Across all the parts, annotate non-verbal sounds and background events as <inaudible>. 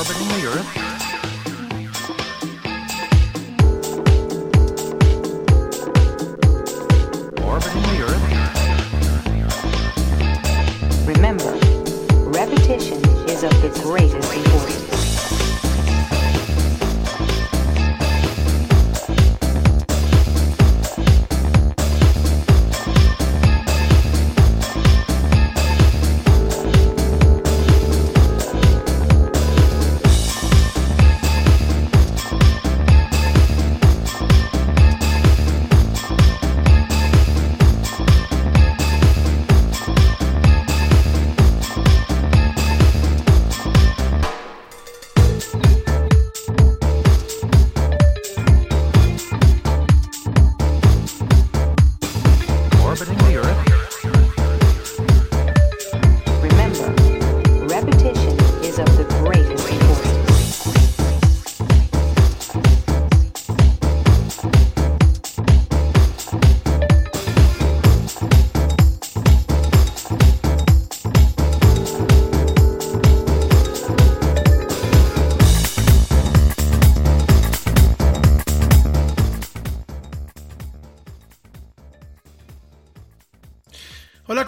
Orbiting the Earth. Orbiting the Earth. Remember, repetition is of the greatest importance.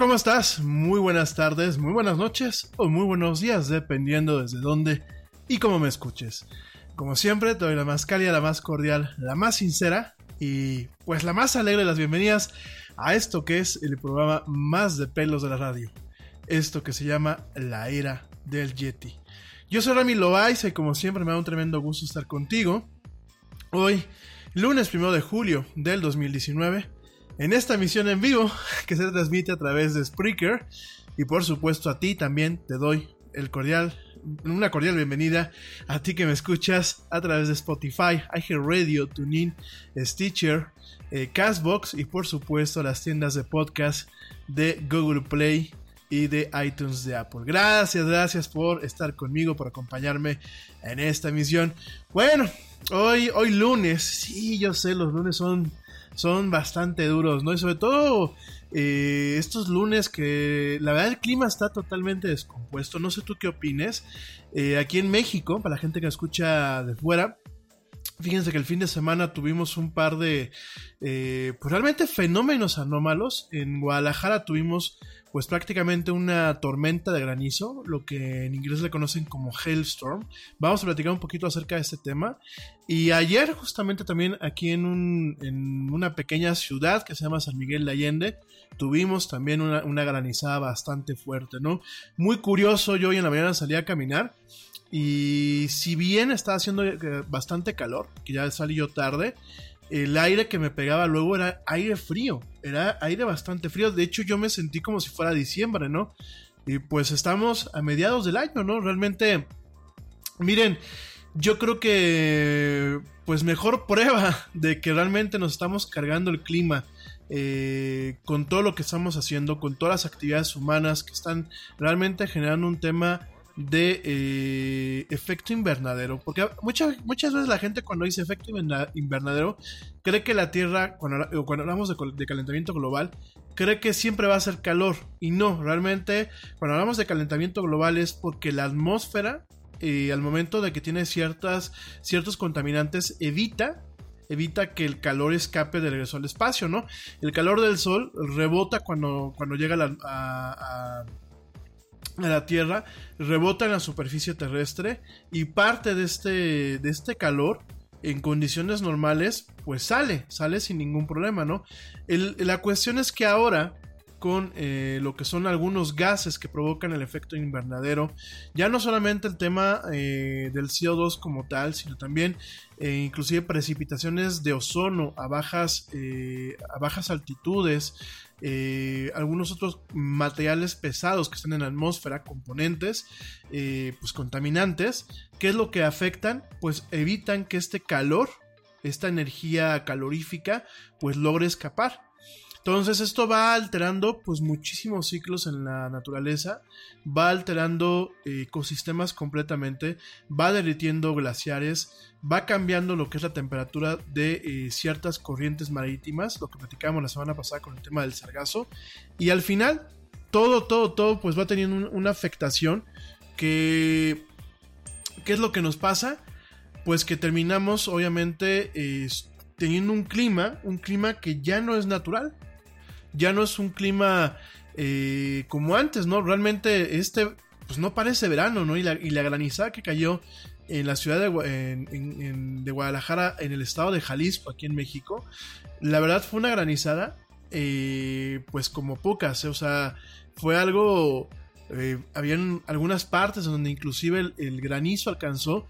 ¿Cómo estás? Muy buenas tardes, muy buenas noches o muy buenos días, dependiendo desde dónde y cómo me escuches. Como siempre, te doy la más cálida, la más cordial, la más sincera y pues la más alegre de las bienvenidas a esto que es el programa más de pelos de la radio. Esto que se llama La Era del Yeti. Yo soy Rami Loaiza y como siempre me da un tremendo gusto estar contigo. Hoy, lunes 1 de julio del 2019, en esta emisión en vivo <laughs> que se transmite a través de Spreaker y por supuesto a ti también te doy el cordial una cordial bienvenida a ti que me escuchas a través de Spotify, iHeartRadio, TuneIn, Stitcher, eh, Castbox y por supuesto las tiendas de podcast de Google Play y de iTunes de Apple. Gracias, gracias por estar conmigo, por acompañarme en esta emisión. Bueno, hoy, hoy lunes, sí, yo sé, los lunes son son bastante duros, ¿no? Y sobre todo eh, estos lunes que la verdad el clima está totalmente descompuesto. No sé tú qué opines. Eh, aquí en México, para la gente que escucha de fuera, Fíjense que el fin de semana tuvimos un par de, eh, pues realmente fenómenos anómalos. En Guadalajara tuvimos pues prácticamente una tormenta de granizo, lo que en inglés le conocen como hailstorm. Vamos a platicar un poquito acerca de este tema. Y ayer justamente también aquí en, un, en una pequeña ciudad que se llama San Miguel de Allende, tuvimos también una, una granizada bastante fuerte, ¿no? Muy curioso, yo hoy en la mañana salí a caminar. Y si bien estaba haciendo eh, bastante calor, que ya salí yo tarde, el aire que me pegaba luego era aire frío, era aire bastante frío. De hecho, yo me sentí como si fuera diciembre, ¿no? Y pues estamos a mediados del año, ¿no? Realmente, miren, yo creo que, pues mejor <laughs> prueba de que realmente nos estamos cargando el clima. Eh, con todo lo que estamos haciendo, con todas las actividades humanas que están realmente generando un tema de eh, efecto invernadero. Porque muchas, muchas veces la gente cuando dice efecto invernadero cree que la Tierra, cuando, cuando hablamos de, calentamiento global, cree que siempre va a ser calor. Y no, realmente cuando hablamos de calentamiento global es porque la atmósfera, eh, al momento de que tiene ciertas, ciertos contaminantes, evita evita que el calor escape de regreso al espacio, ¿no? El calor del sol rebota cuando, cuando llega a a la Tierra, rebota en la superficie terrestre y parte de este, de este calor en condiciones normales, pues sale, sale sin ningún problema, ¿no? La cuestión es que ahora, con eh, lo que son algunos gases que provocan el efecto invernadero, ya no solamente el tema eh, del CO2 como tal, sino también eh, inclusive precipitaciones de ozono a bajas, a bajas altitudes, eh, algunos otros materiales pesados que están en la atmósfera, componentes, eh, pues contaminantes, ¿qué es lo que afectan? Pues evitan que este calor, esta energía calorífica, pues logre escapar. Entonces esto va alterando pues muchísimos ciclos en la naturaleza, va alterando eh, ecosistemas completamente, va derritiendo glaciares, va cambiando lo que es la temperatura de eh, ciertas corrientes marítimas, lo que platicábamos la semana pasada con el tema del sargazo, y al final todo, todo, todo pues va teniendo un, una afectación que ¿Qué es lo que nos pasa? Pues que terminamos, obviamente, teniendo un clima, un clima que ya no es natural. Ya no es un clima eh, como antes, ¿no? Realmente este, pues no parece verano, ¿no? Y la, y la granizada que cayó en la ciudad de, en, de, Guadalajara, en el estado de Jalisco, aquí en México, la verdad fue una granizada, eh, pues como pocas, ¿eh? o sea, fue algo, eh, habían algunas partes donde inclusive el, el, granizo alcanzó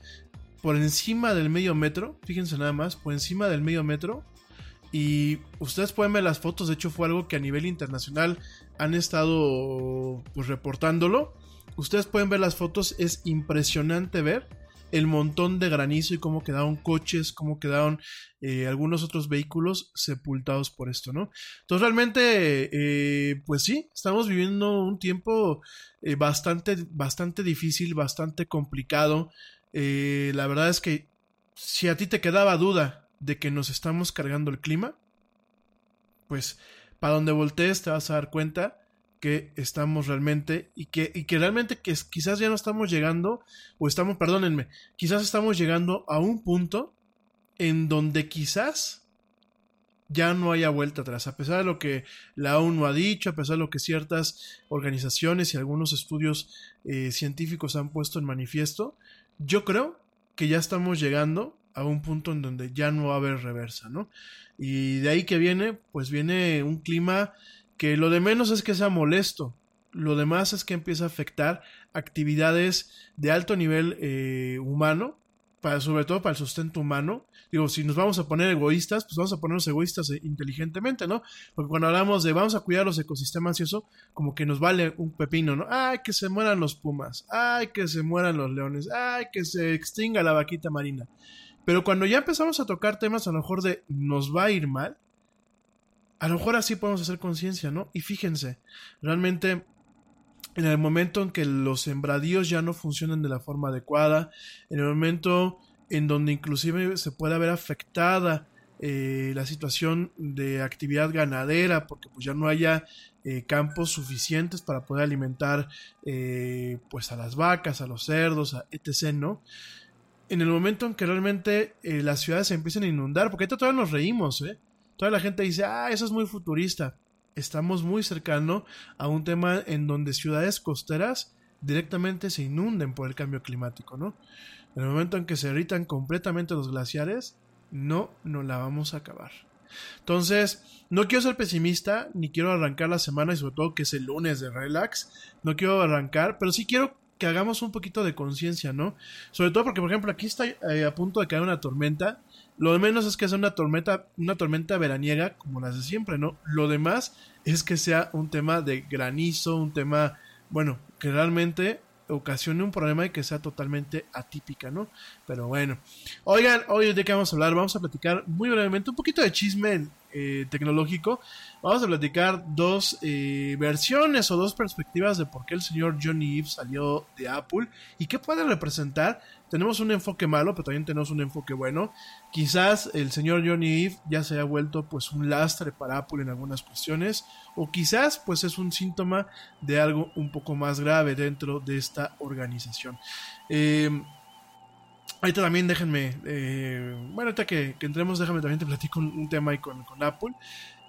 por encima del medio metro, fíjense nada más, por encima del medio metro. Y ustedes pueden ver las fotos, de hecho fue algo que a nivel internacional han estado pues reportándolo. Ustedes pueden ver las fotos, es impresionante ver el montón de granizo y cómo quedaron coches, cómo quedaron eh, algunos otros vehículos sepultados por esto, ¿no? Entonces realmente, eh, pues sí, estamos viviendo un tiempo eh, bastante, bastante difícil, bastante complicado. La verdad es que si a ti te quedaba duda de que nos estamos cargando el clima, pues para donde voltees te vas a dar cuenta que estamos realmente y que, y que realmente que quizás ya no estamos llegando o estamos, perdónenme, quizás estamos llegando a un punto en donde quizás ya no haya vuelta atrás, a pesar de lo que la ONU ha dicho, a pesar de lo que ciertas organizaciones y algunos estudios eh, científicos han puesto en manifiesto, yo creo que ya estamos llegando a un punto en donde ya no va a haber reversa, ¿no? Y de ahí que viene, pues viene un clima que lo de menos es que sea molesto, lo demás es que empieza a afectar actividades de alto nivel eh, humano, para, sobre todo para el sustento humano. Digo, si nos vamos a poner egoístas, pues vamos a ponernos egoístas inteligentemente, ¿no? Porque cuando hablamos de vamos a cuidar los ecosistemas y eso, como que nos vale un pepino, ¿no? Ay, que se mueran los pumas, ay, que se mueran los leones, ay, que se extinga la vaquita marina. Pero cuando ya empezamos a tocar temas a lo mejor de nos va a ir mal, a lo mejor así podemos hacer conciencia, ¿no? Y fíjense, realmente en el momento en que los sembradíos ya no funcionan de la forma adecuada, en el momento en donde inclusive se puede ver afectada eh, la situación de actividad ganadera, porque pues ya no haya eh, campos suficientes para poder alimentar eh, pues a las vacas, a los cerdos, a etc., ¿no? En el momento en que realmente las ciudades se empiezan a inundar, porque ahorita todavía nos reímos, ¿eh? Toda la gente dice, ah, eso es muy futurista. Estamos muy cercano a un tema en donde ciudades costeras directamente se inunden por el cambio climático, ¿no? En el momento en que se irritan completamente los glaciares, no nos la vamos a acabar. Entonces, no quiero ser pesimista, ni quiero arrancar la semana y sobre todo que es el lunes de relax, no quiero arrancar, pero sí quiero que hagamos un poquito de conciencia, ¿no? Sobre todo porque, por ejemplo, aquí está eh, a punto de caer una tormenta lo menos es que sea una tormenta, una tormenta veraniega como las de siempre, ¿no? Lo demás es que sea un tema de granizo, un tema, bueno, que realmente ocasione un problema y que sea totalmente atípica, ¿no? Pero bueno. Oigan, hoy de qué vamos a hablar, vamos a platicar muy brevemente un poquito de chisme eh, tecnológico. Vamos a platicar dos eh, versiones o dos perspectivas de por qué el señor Johnny Ive salió de Apple y qué puede representar tenemos un enfoque malo, pero también tenemos un enfoque bueno. Quizás el señor Johnny Ive ya se haya vuelto pues un lastre para Apple en algunas cuestiones, o quizás pues es un síntoma de algo un poco más grave dentro de esta organización. Eh, ahorita también déjenme, eh, bueno, ahorita que, entremos, déjame también te platico un, tema ahí con, con Apple.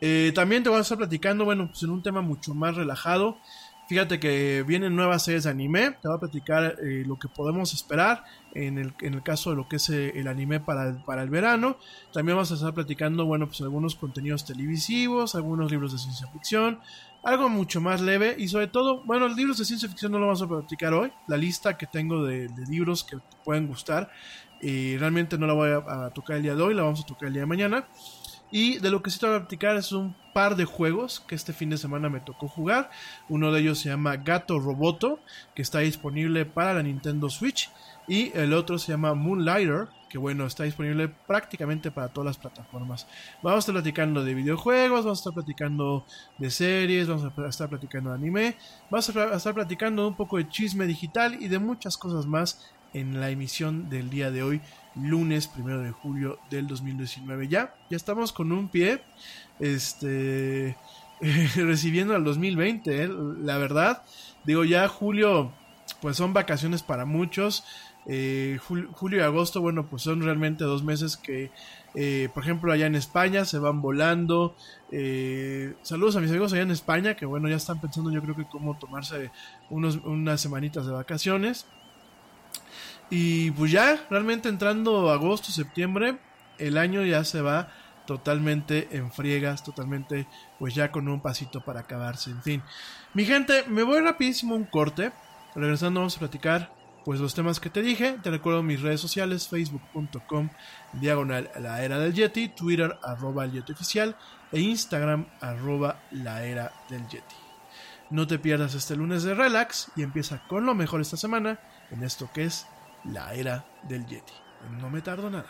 Eh, también te voy a estar platicando, bueno, pues en un tema mucho más relajado. Fíjate que vienen nuevas series de anime. Te voy a platicar eh, lo que podemos esperar en el, en el, caso de lo que es el anime para el, para el verano. También vamos a estar platicando, bueno, pues algunos contenidos televisivos, algunos libros de ciencia ficción, algo mucho más leve y sobre todo, bueno, los libros de ciencia ficción no lo vamos a platicar hoy. La lista que tengo de, libros que te pueden gustar, eh, realmente no la voy a, a tocar el día de hoy, la vamos a tocar el día de mañana. Y de lo que sí te voy a platicar es un par de juegos que este fin de semana me tocó jugar. Uno de ellos se llama Gato Roboto, que está disponible para la Nintendo Switch. Y el otro se llama Moonlighter, que bueno, está disponible prácticamente para todas las plataformas. Vamos a estar platicando de videojuegos, vamos a estar platicando de series, vamos a estar platicando de anime, vamos a estar platicando un poco de chisme digital y de muchas cosas más en la emisión del día de hoy, lunes primero de julio del 2019. Ya, ya estamos con un pie, este, <laughs> recibiendo al 2020, ¿eh? la verdad. Digo, ya julio, pues son vacaciones para muchos. Eh, jul- julio y agosto, bueno, pues son realmente dos meses que, eh, por ejemplo, allá en España se van volando. Eh, saludos a mis amigos allá en España, que bueno, ya están pensando yo creo que cómo tomarse unos, unas semanitas de vacaciones. Y pues ya, realmente entrando agosto, septiembre, el año ya se va totalmente en friegas, totalmente pues ya con un pasito para acabarse, en fin. Mi gente, me voy rapidísimo un corte. Regresando vamos a platicar pues los temas que te dije. Te recuerdo mis redes sociales, facebook.com diagonal la era del Yeti, Twitter arroba el Yeti oficial e Instagram arroba la era del Yeti. No te pierdas este lunes de relax y empieza con lo mejor esta semana en esto que es la era del Yeti. No me tardo nada.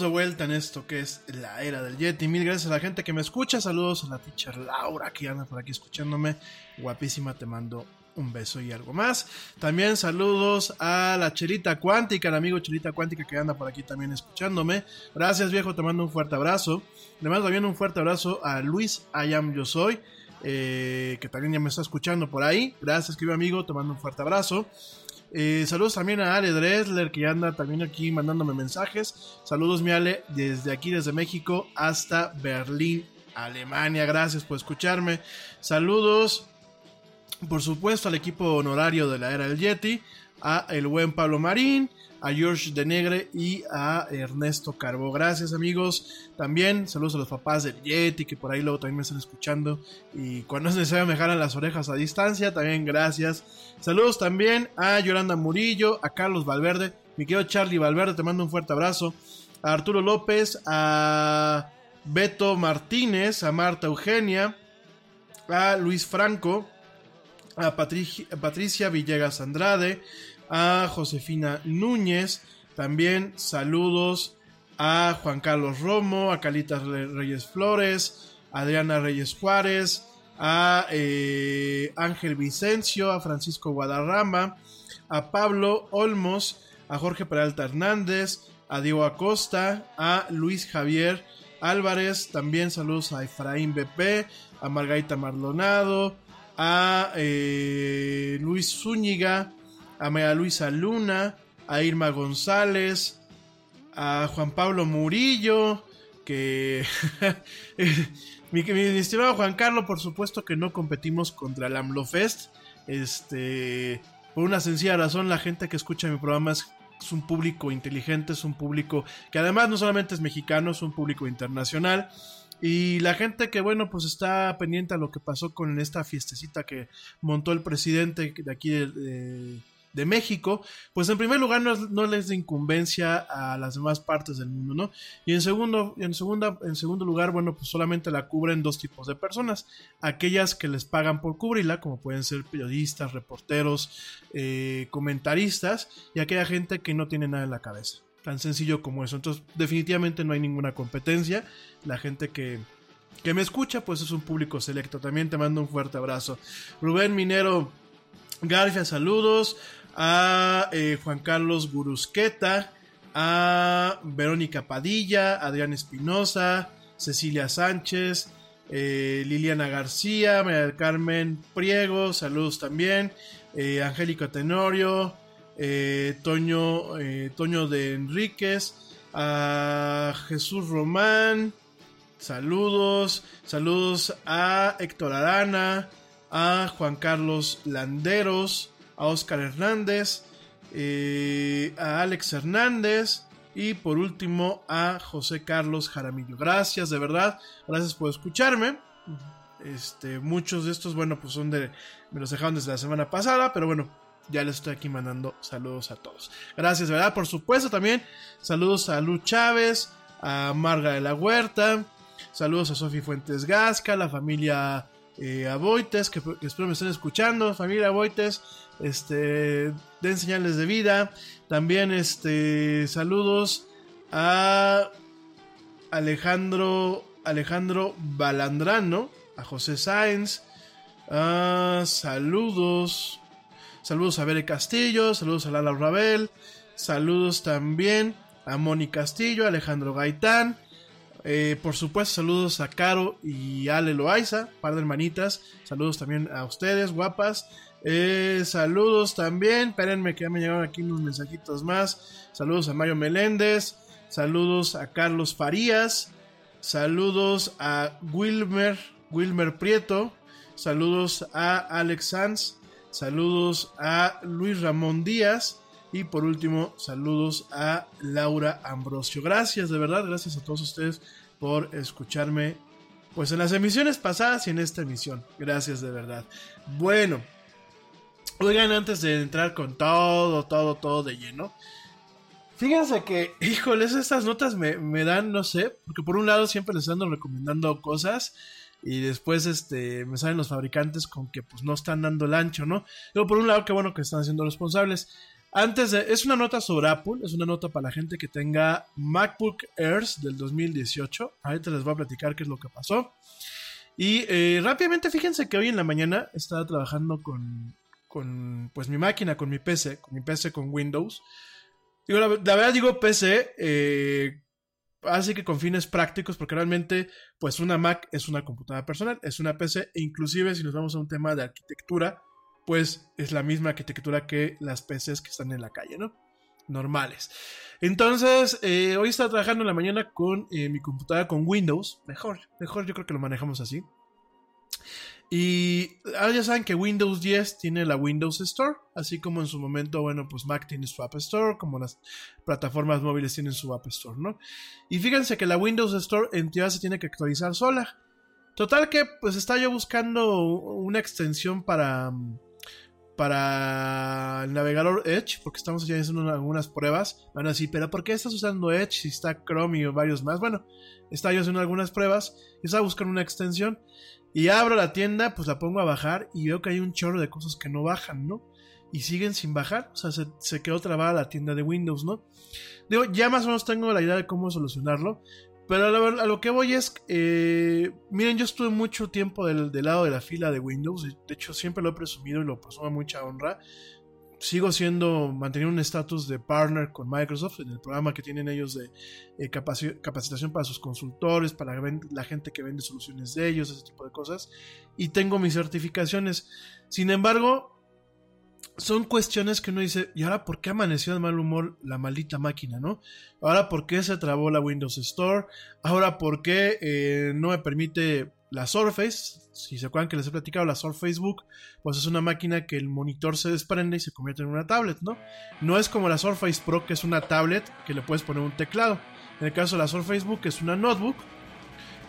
De vuelta en esto que es la era del Yeti. Mil gracias a la gente que me escucha. Saludos a la teacher Laura que anda por aquí escuchándome. Guapísima, te mando un beso y algo más. También saludos a la Chelita Cuántica, el amigo Chelita Cuántica que anda por aquí también escuchándome. Gracias viejo, te mando un fuerte abrazo. Le también un fuerte abrazo a Luis Ayam Yo Soy. eh, que también ya me está escuchando por ahí. Gracias, querido amigo, te mando un fuerte abrazo. Eh, saludos también a Ale Dresler que anda también aquí mandándome mensajes. Saludos mi Ale desde aquí, desde México hasta Berlín, Alemania. Gracias por escucharme. Saludos, por supuesto, al equipo honorario de la era del Yeti, a el buen Pablo Marín, a George de Negre y a Ernesto Carbo. Gracias amigos. También saludos a los papás del Yeti que por ahí luego también me están escuchando y cuando es necesario me jalan las orejas a distancia. También gracias. Saludos también a Yolanda Murillo, a Carlos Valverde, mi querido Charlie Valverde, te mando un fuerte abrazo. A Arturo López, a Beto Martínez, a Marta Eugenia, a Luis Franco, a Patricia Villegas Andrade, a Josefina Núñez, también saludos a Juan Carlos Romo, a Calitas Reyes Flores, a Adriana Reyes Juárez, a eh, Ángel Vicencio, a Francisco Guadarrama, a Pablo Olmos, a Jorge Peralta Hernández, a Diego Acosta, a Luis Javier Álvarez, también saludos a Efraín BP, a Margarita Maldonado, a eh, Luis Zúñiga, a María Luisa Luna, a Irma González, a Juan Pablo Murillo, que <laughs> mi, mi, estimado Juan Carlos, por supuesto que no competimos contra el AMLOFest, este, por una sencilla razón, la gente que escucha mi programa es, un público inteligente, es un público que además no solamente es mexicano, es un público internacional. Y la gente que, bueno, pues está pendiente a lo que pasó con esta fiestecita que montó el presidente de aquí de, de México, pues en primer lugar no, no, les da incumbencia a las demás partes del mundo, ¿no? Y en segundo, en en segundo lugar, bueno, pues solamente la cubren dos tipos de personas, aquellas que les pagan por cubrirla, como pueden ser periodistas, reporteros, eh, comentaristas, y aquella gente que no tiene nada en la cabeza. Tan sencillo como eso. Entonces, definitivamente no hay ninguna competencia. La gente que, que me escucha, pues es un público selecto. También te mando un fuerte abrazo. Rubén Minero Garfia, saludos. A eh, Juan Carlos Gurusqueta. A Verónica Padilla. Adrián Espinosa. Cecilia Sánchez. Eh, Liliana García. María del Carmen Priego. Saludos también. Eh, Tenorio. Eh, Toño, Toño de Enríquez, a Jesús Román, saludos, saludos a Héctor Arana, a Juan Carlos Landeros, a Oscar Hernández, eh, a Alex Hernández y por último a José Carlos Jaramillo. Gracias, de verdad, gracias por escucharme. Este, muchos de estos, bueno, pues son de, me los dejaron desde la semana pasada, pero bueno, ya les estoy aquí mandando saludos a todos. Gracias, verdad. Por supuesto, también saludos a Lu Chávez, a Marga de la Huerta, saludos a Sofi Fuentes Gasca, la familia eh, Aboites, que, que, espero me estén escuchando. Familia Aboites, este, den señales de vida. También este, saludos a Alejandro, Alejandro Balandrano, a José Sáenz, saludos, saludos a Bere Castillo, saludos a Lala Rabel, saludos también a Moni Castillo, Alejandro Gaitán, eh, por supuesto, saludos a Caro y Ale Loaiza, par de hermanitas. Saludos también a ustedes, guapas. Eh, saludos también. Espérenme que ya me llegaron aquí unos mensajitos más. Saludos a Mario Meléndez. Saludos a Carlos Farías. Saludos a Wilmer, Wilmer Prieto. Saludos a Alex Sanz. Saludos a Luis Ramón Díaz. Y por último, saludos a Laura Ambrosio. Gracias, de verdad, gracias a todos ustedes por escucharme. Pues en las emisiones pasadas y en esta emisión. Gracias de verdad. Bueno, oigan, antes de entrar con todo, todo, todo de lleno. Fíjense que, <laughs> híjoles, estas notas me, me dan, no sé, porque por un lado siempre les ando recomendando cosas y después este me salen los fabricantes con que pues no están dando el ancho, ¿no? Pero por un lado, qué bueno que están siendo responsables. Antes de, es una nota sobre Apple, es una nota para la gente que tenga MacBook Airs del 2018. Ahorita les voy a platicar qué es lo que pasó. Y eh, rápidamente fíjense que hoy en la mañana estaba trabajando con, con pues mi máquina, con mi PC, con mi PC con Windows. Digo, la, la verdad digo PC, eh, así que con fines prácticos, porque realmente pues una Mac es una computadora personal, es una PC, e inclusive si nos vamos a un tema de arquitectura, pues es la misma arquitectura que las PCs que están en la calle, ¿no? Normales. Entonces, eh, hoy estaba trabajando en la mañana con eh, mi computadora con Windows. Mejor, mejor yo creo que lo manejamos así. Y ahora ya saben que Windows 10 tiene la Windows Store, así como en su momento, bueno, pues Mac tiene su App Store, como las plataformas móviles tienen su App Store, ¿no? Y fíjense que la Windows Store en teoría se tiene que actualizar sola. Total que, pues estaba yo buscando una extensión para para el navegador Edge, porque estamos haciendo algunas pruebas. Van a decir, pero ¿por qué estás usando Edge si está Chrome y varios más? Bueno, estaba yo haciendo algunas pruebas y estaba buscando una extensión. Y abro la tienda, pues la pongo a bajar y veo que hay un chorro de cosas que no bajan, ¿no? Y siguen sin bajar, o sea, se, se quedó trabada la tienda de Windows, ¿no? Digo, ya más o menos tengo la idea de cómo solucionarlo. Pero a lo, que voy es, eh, miren, yo estuve mucho tiempo del, lado de la fila de Windows, de hecho siempre lo he presumido y lo presumo a mucha honra. Sigo siendo, manteniendo un estatus de partner con Microsoft en el programa que tienen ellos de eh, capacitación para sus consultores, para la gente que vende soluciones de ellos, ese tipo de cosas. Y tengo mis certificaciones. Sin embargo, son cuestiones que uno dice, ¿y ahora por qué amaneció de mal humor la maldita máquina, no? Ahora por qué se trabó la Windows Store, ahora por qué eh, no me permite la Surface, si se acuerdan que les he platicado, la Surface Book, pues es una máquina que el monitor se desprende y se convierte en una tablet, ¿no? No es como la Surface Pro, que es una tablet que le puedes poner un teclado. En el caso de la Surface Book, es una notebook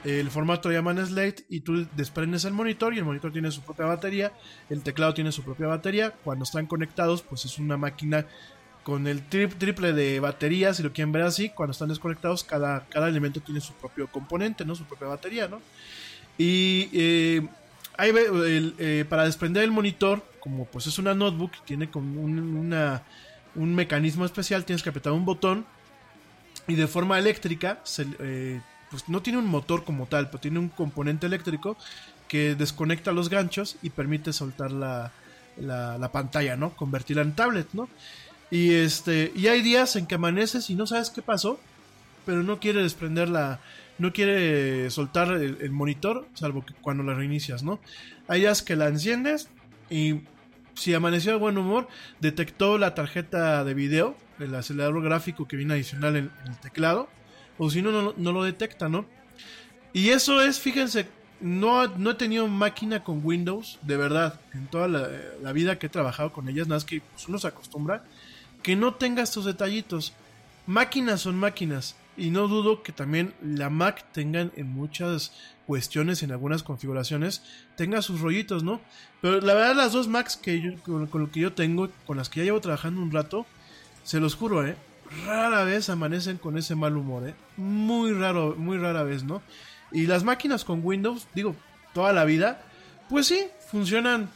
el formato llaman Slate y tú desprendes el monitor y el monitor tiene su propia batería, el teclado tiene su propia batería. Cuando están conectados, pues es una máquina con el triple de batería, si lo quieren ver así. Cuando están desconectados, cada, cada elemento tiene su propio componente, ¿no? Su propia batería, ¿no? Y eh, eh, para desprender el monitor, como pues es una notebook, tiene como un, un mecanismo especial, tienes que apretar un botón y de forma eléctrica se, eh, pues no tiene un motor como tal, pero tiene un componente eléctrico que desconecta los ganchos y permite soltar la, la, pantalla, ¿no? Convertirla en tablet, ¿no? Y este, y hay días en que amaneces y no sabes qué pasó, pero no quiere desprender la, no quiere soltar el, monitor, salvo que cuando la reinicias, ¿no? Hay días que la enciendes y si amaneció de buen humor, detectó la tarjeta de video, el acelerador gráfico que viene adicional en el teclado, o si no, no, lo detecta, ¿no? Y eso es, fíjense, no, no he tenido máquina con Windows, de verdad, en toda la, vida que he trabajado con ellas, nada más que pues, uno se acostumbra, que no tenga estos detallitos. Máquinas son máquinas, y no dudo que también la Mac tenga en muchas cuestiones, en algunas configuraciones, tenga sus rollitos, ¿no? Pero la verdad, las dos Macs que yo, con, con lo que yo tengo, con las que ya llevo trabajando un rato, se los juro, ¿eh? Rara vez amanecen con ese mal humor, ¿eh? Muy raro, muy rara vez, ¿no? Y las máquinas con Windows, digo, toda la vida, pues sí, funcionan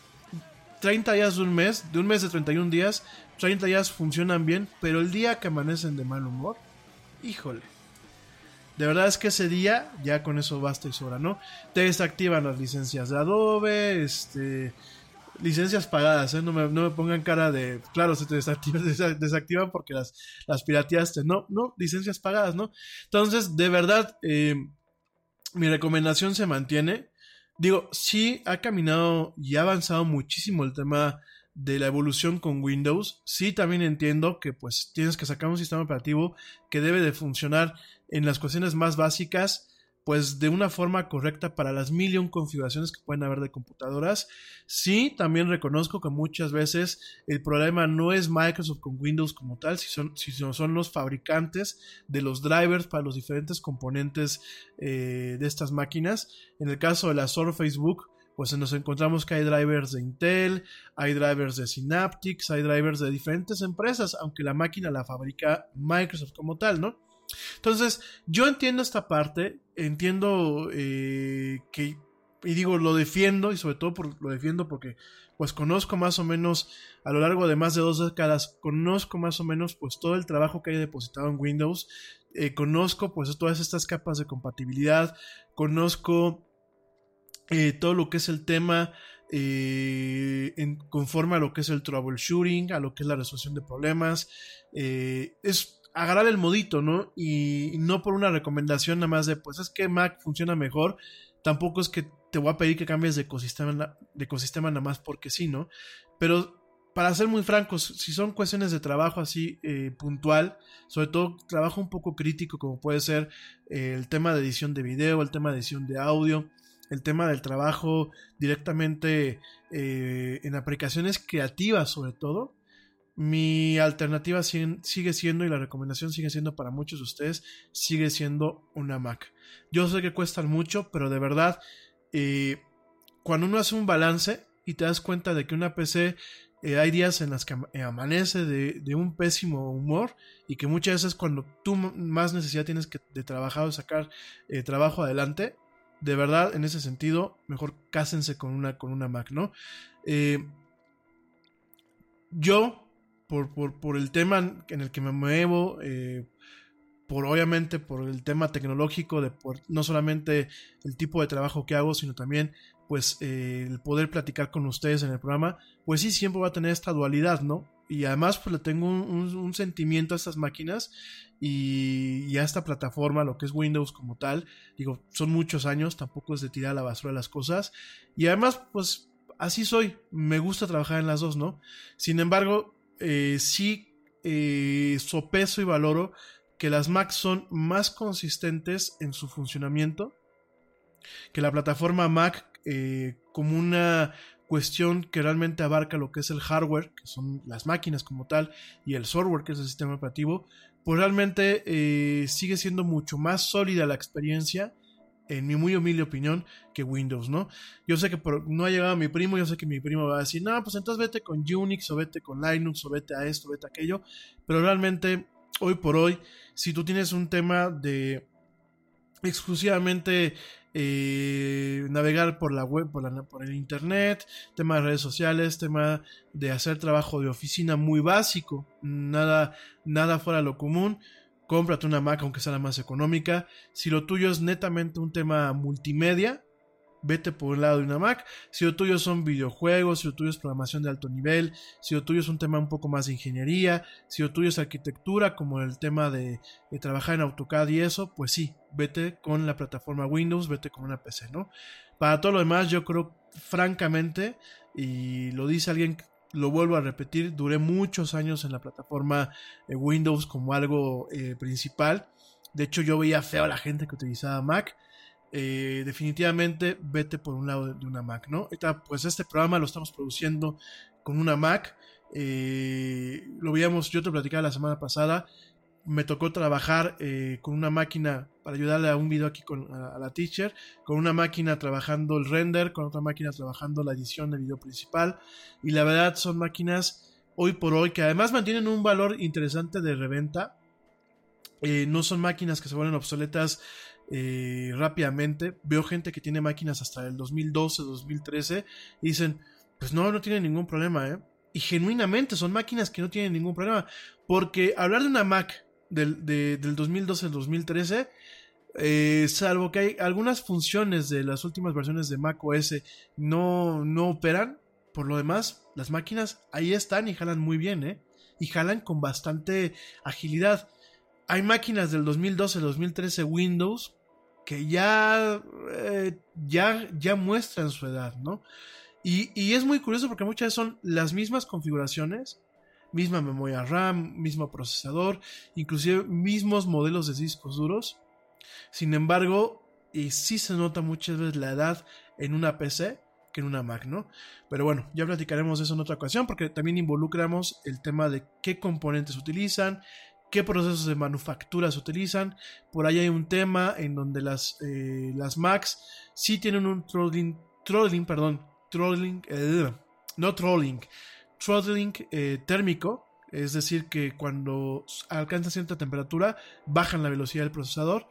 30 días de un mes, de un mes de 31 días, 30 días funcionan bien, pero el día que amanecen de mal humor, híjole. De verdad es que ese día ya con eso basta y sobra, ¿no? Te desactivan las licencias de Adobe, este, licencias pagadas, ¿eh? no, me, no me pongan cara de, claro, se te desactivan, <laughs> desactivan porque las, las pirateaste, no, no, licencias pagadas, ¿no? Entonces, de verdad, eh, mi recomendación se mantiene. Digo, sí ha caminado y ha avanzado muchísimo el tema de la evolución con Windows. Sí también entiendo que pues tienes que sacar un sistema operativo que debe de funcionar en las cuestiones más básicas pues de una forma correcta para las mil y configuraciones que pueden haber de computadoras. Sí, también reconozco que muchas veces el problema no es Microsoft con Windows como tal, sino son los fabricantes de los drivers para los diferentes componentes eh, de estas máquinas. En el caso de la Surface Book, pues nos encontramos que hay drivers de Intel, hay drivers de Synaptics, hay drivers de diferentes empresas, aunque la máquina la fabrica Microsoft como tal, ¿no? Entonces, yo entiendo esta parte, entiendo eh, que, y digo, lo defiendo, y sobre todo lo defiendo porque, pues conozco más o menos, a lo largo de más de dos décadas, conozco más o menos, pues todo el trabajo que hay depositado en Windows, eh, conozco, pues todas estas capas de compatibilidad, conozco eh, todo lo que es el tema en, conforme a lo que es el troubleshooting, a lo que es la resolución de problemas. es agarrar el modito, ¿no? Y, no por una recomendación nada más de, pues es que Mac funciona mejor, tampoco es que te voy a pedir que cambies de ecosistema, de ecosistema nada más porque sí, ¿no? Pero para ser muy francos, si son cuestiones de trabajo así eh, puntual, sobre todo trabajo un poco crítico como puede ser eh, el tema de edición de video, el tema de edición de audio, el tema del trabajo directamente eh, en aplicaciones creativas sobre todo, mi alternativa sigue siendo, y la recomendación sigue siendo para muchos de ustedes, sigue siendo una Mac. Yo sé que cuestan mucho, pero de verdad, eh, cuando uno hace un balance y te das cuenta de que una PC eh, hay días en las que eh, amanece de, un pésimo humor y que muchas veces cuando tú más necesidad tienes que, de trabajar o sacar trabajo adelante, de verdad, en ese sentido, mejor cásense con una, con una Mac, ¿no? yo por, por, el tema en el que me muevo, eh, por obviamente por el tema tecnológico, de por, no solamente el tipo de trabajo que hago, sino también pues eh, el poder platicar con ustedes en el programa, pues sí, siempre va a tener esta dualidad, ¿no? Y además pues le tengo un, sentimiento a estas máquinas y, y, a esta plataforma, lo que es Windows como tal, digo, son muchos años, tampoco es de tirar a la basura las cosas, y además pues así soy, me gusta trabajar en las dos, ¿no? Sin embargo, eh, sí eh, sopeso y valoro que las Macs son más consistentes en su funcionamiento, que la plataforma Mac eh, como una cuestión que realmente abarca lo que es el hardware, que son las máquinas como tal, y el software, que es el sistema operativo, pues realmente sigue siendo mucho más sólida la experiencia en mi muy humilde opinión, que Windows, ¿no? Yo sé que no ha llegado mi primo, yo sé que mi primo va a decir, no, pues entonces vete con Unix o vete con Linux o vete a esto, vete a aquello, pero realmente hoy por hoy, si tú tienes un tema de exclusivamente eh, navegar por la web, por, por, el internet, tema de redes sociales, tema de hacer trabajo de oficina muy básico, nada, nada fuera de lo común, cómprate una Mac aunque sea la más económica. Si lo tuyo es netamente un tema multimedia, vete por un lado de una Mac. Si lo tuyo son videojuegos, si lo tuyo es programación de alto nivel, si lo tuyo es un tema un poco más de ingeniería, si lo tuyo es arquitectura, como el tema de, trabajar en AutoCAD y eso, pues sí, vete con la plataforma Windows, vete con una PC, ¿no? Para todo lo demás, yo creo, francamente, y lo dice alguien lo vuelvo a repetir, duré muchos años en la plataforma eh, Windows como algo eh, principal. De hecho, yo veía feo a la gente que utilizaba Mac. Eh, definitivamente vete por un lado de una Mac, ¿no? pues este programa lo estamos produciendo con una Mac. lo veíamos, yo te platicaba la semana pasada me tocó trabajar eh, con una máquina para ayudarle a un video aquí con, a, la teacher, con una máquina trabajando el render, con otra máquina trabajando la edición de video principal. Y la verdad son máquinas hoy por hoy que además mantienen un valor interesante de reventa. Eh, no son máquinas que se vuelven obsoletas eh, rápidamente. Veo gente que tiene máquinas hasta el 2012, 2013 y dicen, pues no, no tiene ningún problema, Y genuinamente son máquinas que no tienen ningún problema. Porque hablar de una Mac del, de- del 2012 al 2013, eh, salvo que hay algunas funciones de las últimas versiones de Mac OS no, no operan, por lo demás, las máquinas ahí están y jalan muy bien, ¿eh? Y jalan con bastante agilidad. Hay máquinas del 2012 al 2013 Windows que ya, eh, ya, ya muestran su edad, ¿no? Y, y es muy curioso porque muchas son las mismas configuraciones, misma memoria RAM, mismo procesador, inclusive mismos modelos de discos duros. Sin embargo, sí se nota muchas veces la edad en una PC que en una Mac, ¿no? Pero bueno, ya platicaremos de eso en otra ocasión porque también involucramos el tema de qué componentes utilizan, qué procesos de manufactura se utilizan. Por ahí hay un tema en donde las, eh, las Macs sí tienen un throttling, throttling, perdón, throttling, eh, no trolling, throttling eh, térmico, es decir, que cuando alcanza cierta temperatura bajan la velocidad del procesador.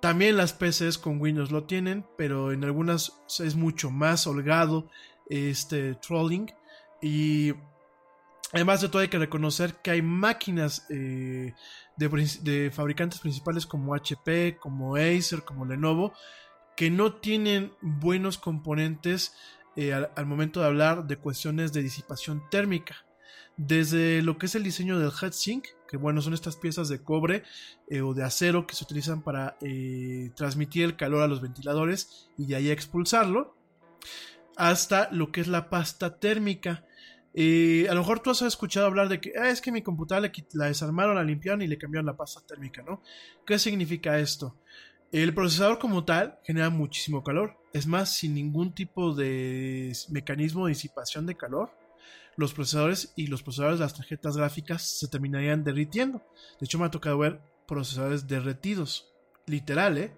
También las PCs con Windows lo tienen, pero en algunas es mucho más holgado este trolling. Y además de todo hay que reconocer que hay máquinas eh, de, fabricantes principales como HP, como Acer, como Lenovo, que no tienen buenos componentes eh, al, momento de hablar de cuestiones de disipación térmica. Desde lo que es el diseño del heatsink, que bueno, son estas piezas de cobre eh, o de acero que se utilizan para eh, transmitir el calor a los ventiladores y de ahí expulsarlo, hasta lo que es la pasta térmica. A lo mejor tú has escuchado hablar de que "Ah, es que mi computadora quit- la desarmaron, la limpiaron y le cambiaron la pasta térmica, ¿no? ¿Qué significa esto? El procesador como tal genera muchísimo calor. Es más, sin ningún tipo de mecanismo de disipación de calor, los procesadores y los procesadores de las tarjetas gráficas se terminarían derritiendo. De hecho, me ha tocado ver procesadores derretidos. Literal, ¿eh?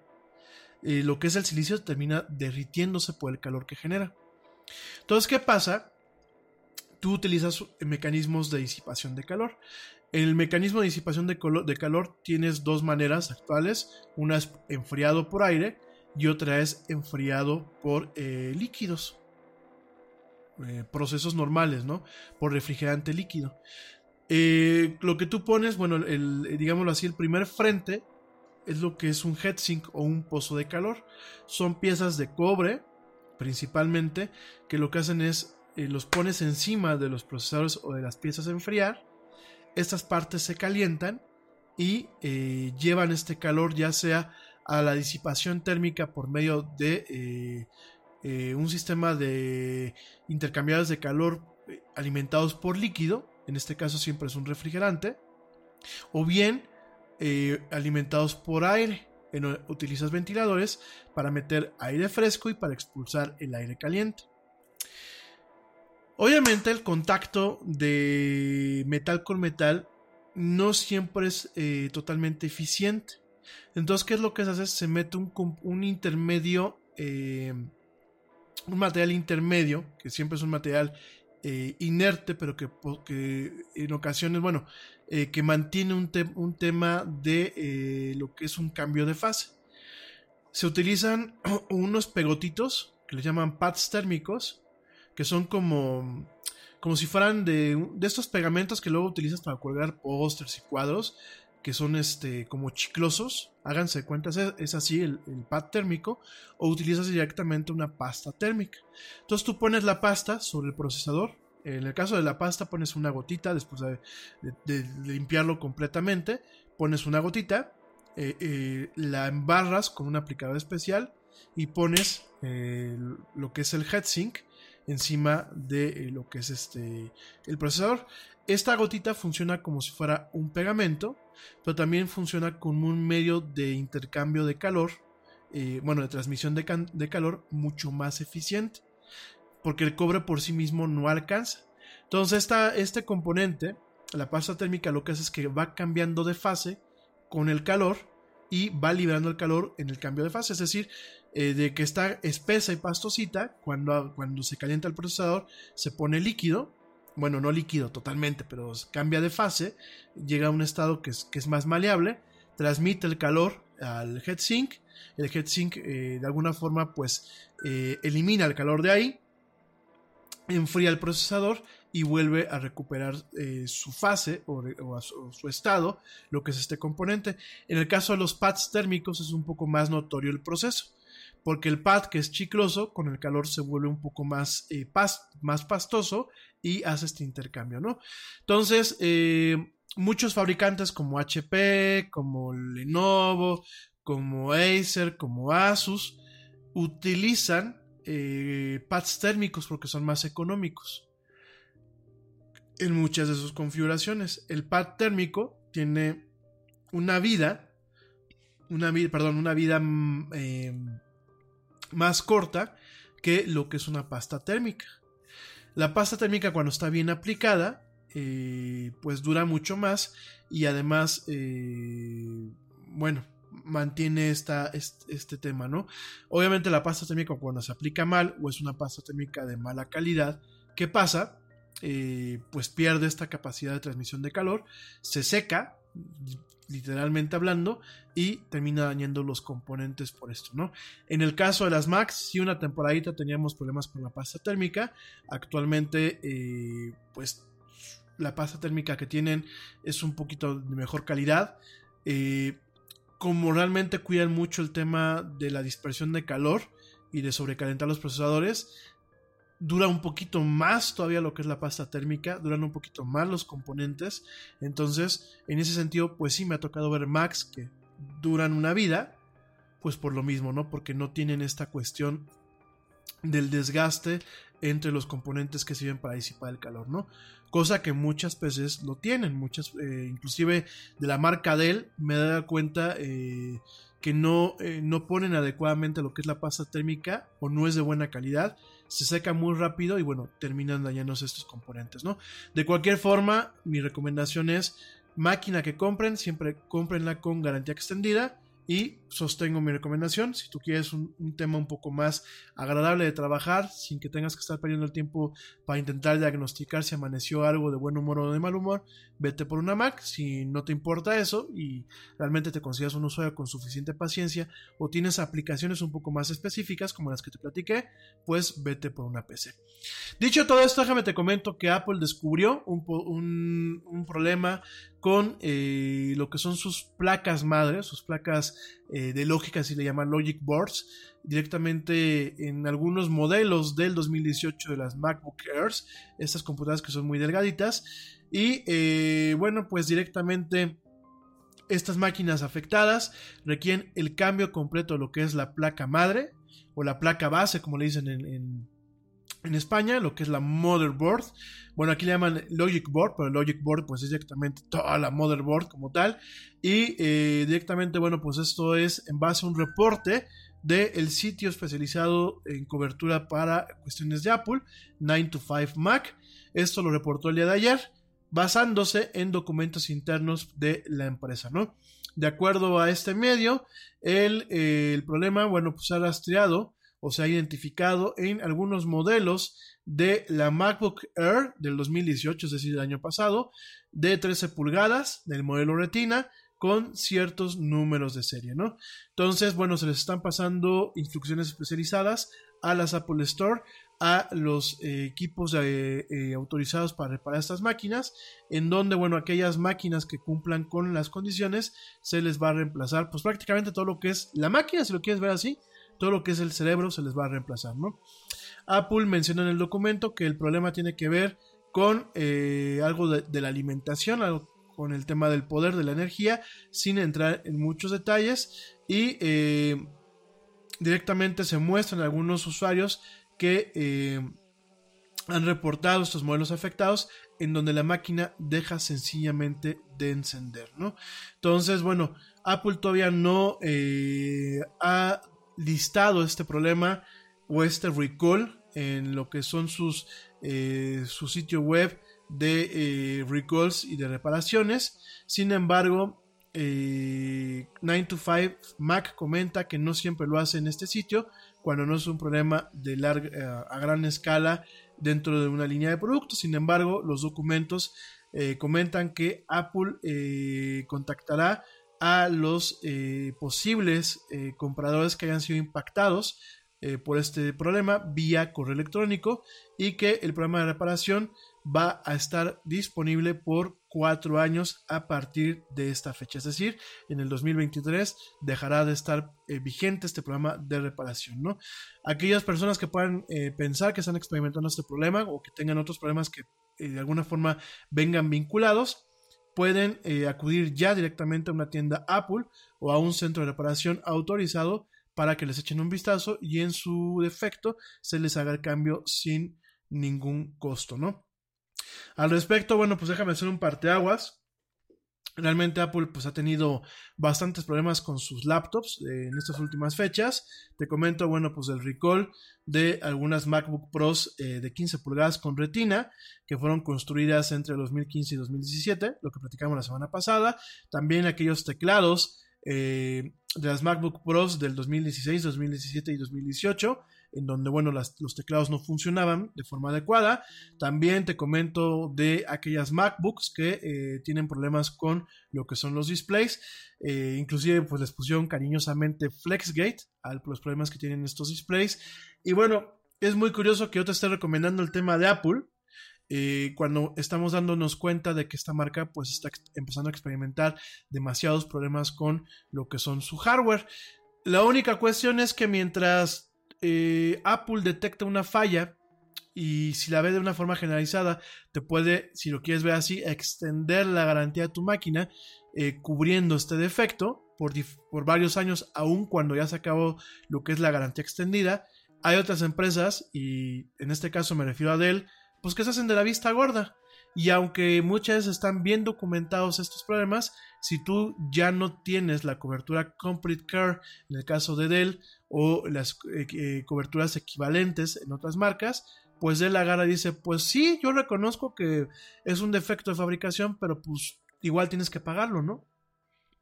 Eh, lo que es el silicio termina derritiéndose por el calor que genera. Entonces, ¿qué pasa? Tú utilizas mecanismos de disipación de calor. El mecanismo de disipación de, calor tienes dos maneras actuales. Una es enfriado por aire y otra es enfriado por eh, líquidos. Eh, procesos normales, ¿no? Por refrigerante líquido. Eh, lo que tú pones, bueno, digámoslo así, el primer frente es lo que es un heatsink o un pozo de calor. Son piezas de cobre, principalmente, que lo que hacen es los pones encima de los procesadores o de las piezas a enfriar. Estas partes se calientan y eh, llevan este calor ya sea a la disipación térmica por medio de eh, eh, un sistema de intercambiadores de calor alimentados por líquido, en este caso siempre es un refrigerante, o bien alimentados por aire. En- utilizas ventiladores para meter aire fresco y para expulsar el aire caliente. Obviamente el contacto de metal con metal no siempre es eh, totalmente eficiente. Entonces, ¿qué es lo que se hace? Se mete un, intermedio, eh, un material intermedio, que siempre es un material eh, inerte, pero que, en ocasiones, bueno, que mantiene un, un tema de lo que es un cambio de fase. Se utilizan <clears throat> unos pegotitos que le llaman pads térmicos, que son como, como si fueran de, de estos pegamentos que luego utilizas para colgar pósters y cuadros, que son este, como chiclosos. Háganse cuenta, es, así el, el pad térmico, o utilizas directamente una pasta térmica. Entonces tú pones la pasta sobre el procesador. En el caso de la pasta pones una gotita después de, limpiarlo completamente. Pones una gotita, eh, eh, la embarras con un aplicador especial y pones eh, lo que es el heatsink encima de eh, lo que es este el procesador. Esta gotita funciona como si fuera un pegamento, pero también funciona como un medio de intercambio de calor, eh, bueno, de transmisión de, de calor mucho más eficiente, porque el cobre por sí mismo no alcanza. Entonces, esta, este componente, la pasta térmica, lo que hace es que va cambiando de fase con el calor y va liberando el calor en el cambio de fase, es decir, eh, de que está espesa y pastosita, cuando, cuando se calienta el procesador, se pone líquido, bueno, no líquido totalmente, pero cambia de fase, llega a un estado que es, que es más maleable, transmite el calor al heatsink, el heatsink eh, de alguna forma pues eh, elimina el calor de ahí, enfría el procesador y vuelve a recuperar eh, su fase o, o su, su estado, lo que es este componente. En el caso de los pads térmicos es un poco más notorio el proceso porque el pad que es chicloso con el calor se vuelve un poco más, eh, más pastoso y hace este intercambio, ¿no? Entonces, eh, muchos fabricantes como HP, como Lenovo, como Acer, como Asus, utilizan eh, pads térmicos porque son más económicos en muchas de sus configuraciones. El pad térmico tiene una vida, una perdón, una vida mm, eh, más corta que lo que es una pasta térmica. La pasta térmica cuando está bien aplicada, eh, pues dura mucho más y además, eh, bueno, mantiene esta, este, tema, ¿no? Obviamente la pasta térmica cuando se aplica mal o es una pasta térmica de mala calidad, ¿qué pasa? Eh, pues pierde esta capacidad de transmisión de calor, se seca, literalmente hablando, y termina dañando los componentes por esto, ¿no? En el caso de las Macs, si una temporadita teníamos problemas con la pasta térmica, actualmente, eh, pues la pasta térmica que tienen es un poquito de mejor calidad. Eh, como realmente cuidan mucho el tema de la dispersión de calor y de sobrecalentar los procesadores, dura un poquito más todavía lo que es la pasta térmica, duran un poquito más los componentes. Entonces, en ese sentido, pues sí me ha tocado ver Macs que duran una vida, pues por lo mismo, ¿no? Porque no tienen esta cuestión del desgaste entre los componentes que sirven para disipar el calor, ¿no? Cosa que muchas PCs lo tienen, muchas, eh, inclusive de la marca Dell, me he dado cuenta eh, que no, eh, no ponen adecuadamente lo que es la pasta térmica o no es de buena calidad, se seca muy rápido y bueno, terminan dañándose estos componentes, ¿no? De cualquier forma, mi recomendación es máquina que compren, siempre cómprenla con garantía extendida y sostengo mi recomendación. Si tú quieres un, tema un poco más agradable de trabajar, sin que tengas que estar perdiendo el tiempo para intentar diagnosticar si amaneció algo de buen humor o de mal humor, vete por una Mac. Si no te importa eso y realmente te consideras un usuario con suficiente paciencia o tienes aplicaciones un poco más específicas como las que te platiqué, pues vete por una PC. Dicho todo esto, déjame te comento que Apple descubrió un, un, problema con eh, lo que son sus placas madres, sus placas eh, de lógica, si le llaman Logic Boards, directamente en algunos modelos del 2018 de las MacBook Airs, estas computadoras que son muy delgaditas, y eh, bueno, pues directamente estas máquinas afectadas requieren el cambio completo de lo que es la placa madre, o la placa base, como le dicen en, en en España, lo que es la motherboard. Bueno, aquí le llaman Logic Board, pero Logic Board pues es directamente toda la motherboard como tal. Y eh, directamente, bueno, pues esto es en base a un reporte del sitio especializado en cobertura para cuestiones de Apple, 9 to 5 Mac. Esto lo reportó el día de ayer, basándose en documentos internos de la empresa, ¿no? De acuerdo a este medio, el, eh, el problema, bueno, pues ha rastreado o se ha identificado en algunos modelos de la MacBook Air del 2018, es decir, del año pasado, de 13 pulgadas del modelo Retina con ciertos números de serie, ¿no? Entonces, bueno, se les están pasando instrucciones especializadas a las Apple Store, a los eh, equipos eh, eh, autorizados para reparar estas máquinas, en donde, bueno, aquellas máquinas que cumplan con las condiciones, se les va a reemplazar, pues prácticamente todo lo que es la máquina, si lo quieres ver así, todo lo que es el cerebro se les va a reemplazar, ¿no? Apple menciona en el documento que el problema tiene que ver con eh, algo de, la alimentación, algo con el tema del poder de la energía, sin entrar en muchos detalles y eh, directamente se muestran algunos usuarios que eh, han reportado estos modelos afectados en donde la máquina deja sencillamente de encender, ¿no? Entonces, bueno, Apple todavía no ha listado este problema o este recall en lo que son sus eh, su sitio web de eh, recalls y de reparaciones. Sin embargo, eh, 9 to 5 Mac comenta que no siempre lo hace en este sitio cuando no es un problema de larga, a gran escala dentro de una línea de productos. Sin embargo, los documentos eh, comentan que Apple eh, contactará a los eh, posibles eh, compradores que hayan sido impactados eh, por este problema vía correo electrónico y que el programa de reparación va a estar disponible por cuatro años a partir de esta fecha. Es decir, en el 2023 dejará de estar vigente este programa de reparación. ¿no? Aquellas personas que puedan pensar que están experimentando este problema o que tengan otros problemas que de alguna forma vengan vinculados, pueden acudir ya directamente a una tienda Apple o a un centro de reparación autorizado para que les echen un vistazo y en su defecto se les haga el cambio sin ningún costo, ¿no? Al respecto, bueno, pues déjame hacer un parteaguas. Realmente Apple pues ha tenido bastantes problemas con sus laptops eh, en estas últimas fechas. Te comento, bueno, pues el recall de algunas MacBook Pros eh, de 15 pulgadas con retina que fueron construidas entre 2015 y 2017, lo que platicamos la semana pasada. También aquellos teclados eh, de las MacBook Pros del 2016, 2017 y 2018 en donde, bueno, los teclados no funcionaban de forma adecuada. También te comento de aquellas MacBooks que eh, tienen problemas con lo que son los displays. Eh, inclusive, pues les pusieron cariñosamente FlexGate a los problemas que tienen estos displays. Y bueno, es muy curioso que yo te esté recomendando el tema de Apple. Eh, cuando estamos dándonos cuenta de que esta marca pues está empezando a experimentar demasiados problemas con lo que son su hardware. La única cuestión es que mientras eh, Apple detecta una falla y si la ve de una forma generalizada, te puede, si lo quieres ver así, extender la garantía de tu máquina eh, cubriendo este defecto por, por, varios años, aun cuando ya se acabó lo que es la garantía extendida. Hay otras empresas, y en este caso me refiero a Dell, pues que se hacen de la vista gorda. Y aunque muchas veces están bien documentados estos problemas, si tú ya no tienes la cobertura Complete Care en el caso de Dell o las eh, eh, coberturas equivalentes en otras marcas, pues Dell agarra y dice, pues sí, yo reconozco que es un defecto de fabricación, pero pues igual tienes que pagarlo, ¿no?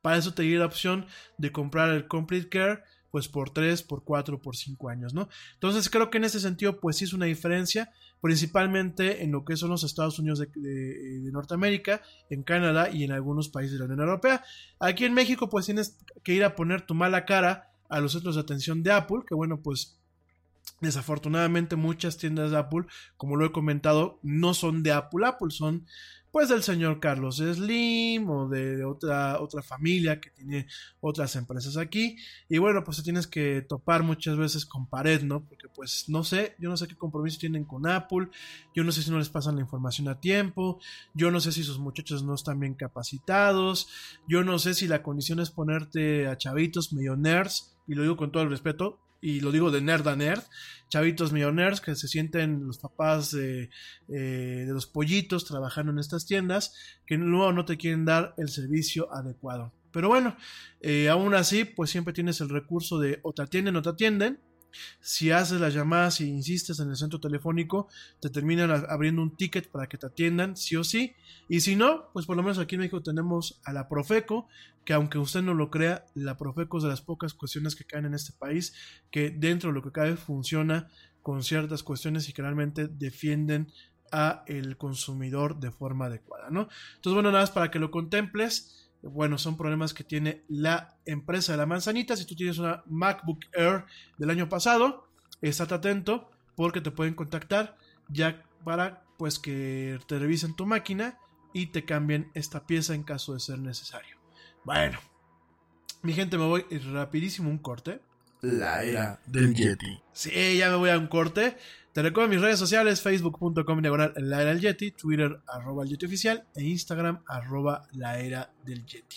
Para eso te di la opción de comprar el Complete Care pues por 3, por 4, por 5 años, ¿no? Entonces creo que en ese sentido pues sí es una diferencia, principalmente en lo que son los Estados Unidos de, Norteamérica, en Canadá y en algunos países de la Unión Europea. Aquí en México pues tienes que ir a poner tu mala cara a los centros de atención de Apple, que bueno pues Desafortunadamente muchas tiendas de Apple, como lo he comentado, no son de Apple Apple, son pues del señor Carlos Slim o de, otra, otra familia que tiene otras empresas aquí. Y bueno, pues te tienes que topar muchas veces con pared, ¿no? Porque pues no sé, yo no sé qué compromiso tienen con Apple, yo no sé si no les pasan la información a tiempo, yo no sé si sus muchachos no están bien capacitados, yo no sé si la condición es ponerte a chavitos medio nerds, y lo digo con todo el respeto, y lo digo de nerd a nerd, chavitos millonarios que se sienten los papás de, eh, de los pollitos trabajando en estas tiendas, que luego no te quieren dar el servicio adecuado. Pero bueno, eh, aún así, pues siempre tienes el recurso de o te atienden o te atienden, si haces las llamadas y insistes en el centro telefónico, te terminan abriendo un ticket para que te atiendan, sí o sí. Y si no, pues por lo menos aquí en México tenemos a la Profeco, que aunque usted no lo crea, la Profeco es de las pocas cuestiones que caen en este país, que dentro de lo que cabe funciona con ciertas cuestiones y que realmente defienden a el consumidor de forma adecuada, ¿no? Entonces, bueno, nada más para que lo contemples bueno, son problemas que tiene la empresa de la manzanita. Si tú tienes una MacBook Air del año pasado, estate atento porque te pueden contactar ya para pues que te revisen tu máquina y te cambien esta pieza en caso de ser necesario. Bueno, mi gente, me voy rapidísimo un corte. La era del Yeti. Sí, ya me voy a un corte. Te recuerdo mis redes sociales, facebook.com diagonal la era del Yeti, Twitter arroba el Yeti e Instagram arroba la del Yeti.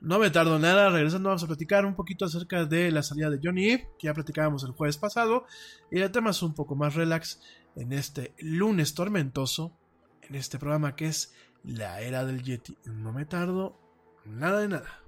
No me tardo nada, regresando vamos a platicar un poquito acerca de la salida de Johnny Eve, que ya platicábamos el jueves pasado, y el tema es un poco más relax en este lunes tormentoso, en este programa que es la era del Yeti. No me tardo nada de nada.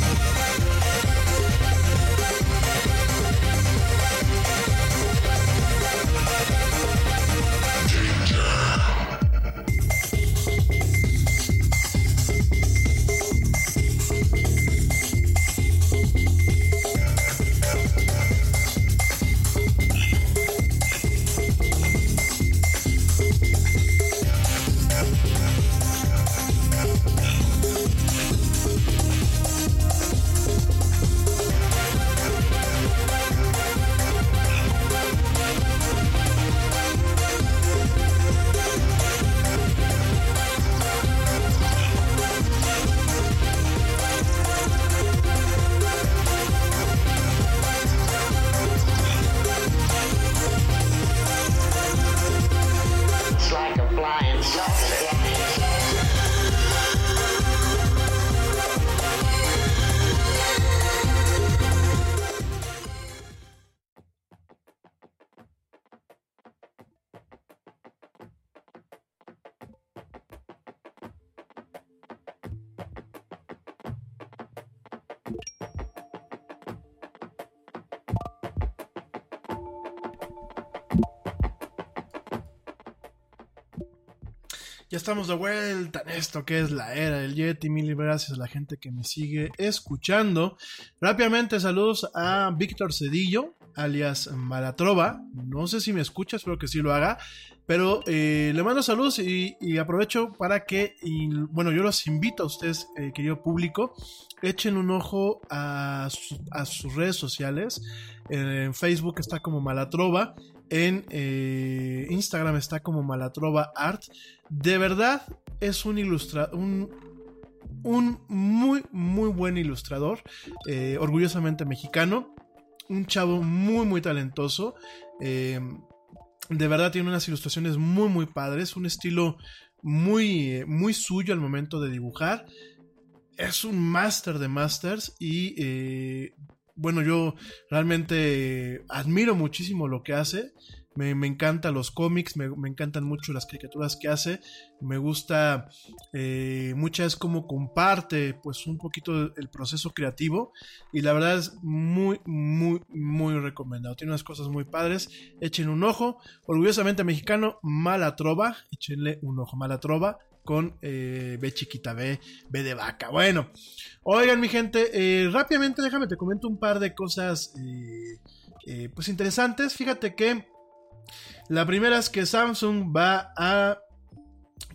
Estamos de vuelta en esto que es la era del Yeti. Mil gracias a la gente que me sigue escuchando. Rápidamente, saludos a Víctor Cedillo, alias Malatrova. No sé si me escucha, espero que sí lo haga. Pero eh, le mando saludos y, aprovecho para que, y, bueno, yo los invito a ustedes, eh, querido público, echen un ojo a, a sus redes sociales. En Facebook está como Malatrova. En eh, Instagram está como Malatrova Art. De verdad es un ilustrador. Un, un muy, muy buen ilustrador. eh, orgullosamente mexicano. Un chavo muy, muy talentoso. eh, de verdad tiene unas ilustraciones muy, muy padres. Un estilo muy, muy suyo al momento de dibujar. Es un máster de masters y bueno, yo realmente admiro muchísimo lo que hace. Me, encantan los cómics, me, me encantan mucho las caricaturas que hace. Me gusta eh, muchas como comparte pues un poquito el proceso creativo y la verdad es muy, muy, muy recomendado. Tiene unas cosas muy padres. Echen un ojo. Orgullosamente mexicano, Mala Trova. Échenle un ojo, Mala Trova con eh, B chiquita B, B de vaca. Bueno, oigan mi gente, eh, rápidamente déjame te comento un par de cosas eh, eh, pues interesantes. Fíjate que la primera es que Samsung va a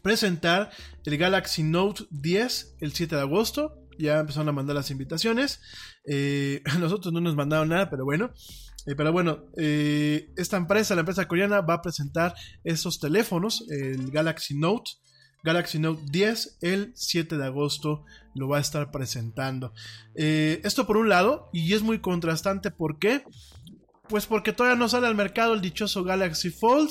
presentar el Galaxy Note 10 el 7 de agosto. Ya empezaron a mandar las invitaciones. <laughs> Nosotros no nos mandaron nada, pero bueno. Pero bueno, esta empresa, la empresa coreana, va a presentar esos teléfonos, el Galaxy Note. Galaxy Note 10 el 7 de agosto lo va a estar presentando. Eh, esto por un lado, y es muy contrastante, ¿por qué? Pues porque todavía no sale al mercado el dichoso Galaxy Fold,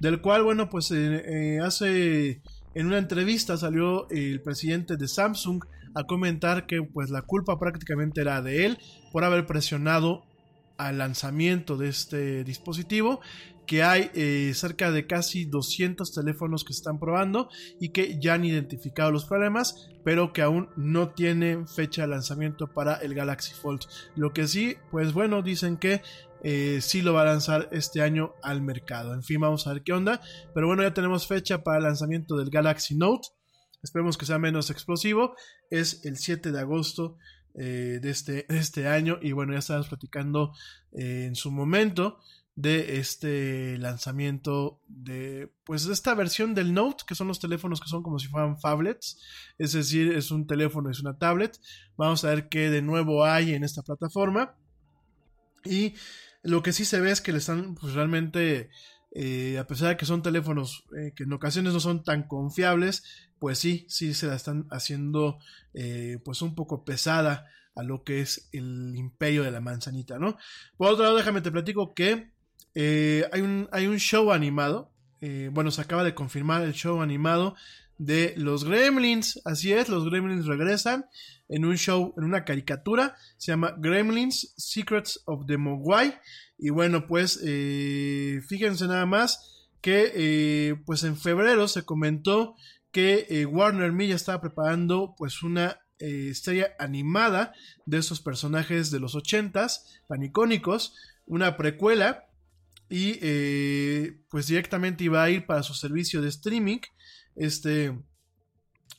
del cual, bueno, pues eh, eh, hace en una entrevista salió el presidente de Samsung a comentar que pues la culpa prácticamente era de él por haber presionado al lanzamiento de este dispositivo que hay eh, cerca de casi 200 teléfonos que están probando y que ya han identificado los problemas, pero que aún no tienen fecha de lanzamiento para el Galaxy Fold. Lo que sí, pues bueno, dicen que eh, sí lo va a lanzar este año al mercado. En fin, vamos a ver qué onda. Pero bueno, ya tenemos fecha para el lanzamiento del Galaxy Note. Esperemos que sea menos explosivo. Es el 7 de agosto eh, de, este, de este año. Y bueno, ya estábamos platicando en su momento de este lanzamiento de pues esta versión del Note que son los teléfonos que son como si fueran phablets es decir es un teléfono es una tablet. Vamos a ver qué de nuevo hay en esta plataforma. Y lo que sí se ve es que le están pues realmente eh, a pesar de que son teléfonos eh, que en ocasiones no son tan confiables pues sí sí se la están haciendo eh, pues un poco pesada a lo que es el imperio de la manzanita, ¿no? Por otro lado, déjame te platico que eh, hay, un, hay un show animado. eh, bueno, se acaba de confirmar el show animado de los Gremlins. Así es, los Gremlins regresan en un show, en una caricatura. Se llama Gremlins Secrets of the Mogwai. Y bueno, pues eh, fíjense nada más que pues en febrero se comentó que eh, Warner Media estaba preparando pues una serie animada de esos personajes de los 80s, tan icónicos, una precuela y eh, pues directamente iba a ir para su servicio de streaming, este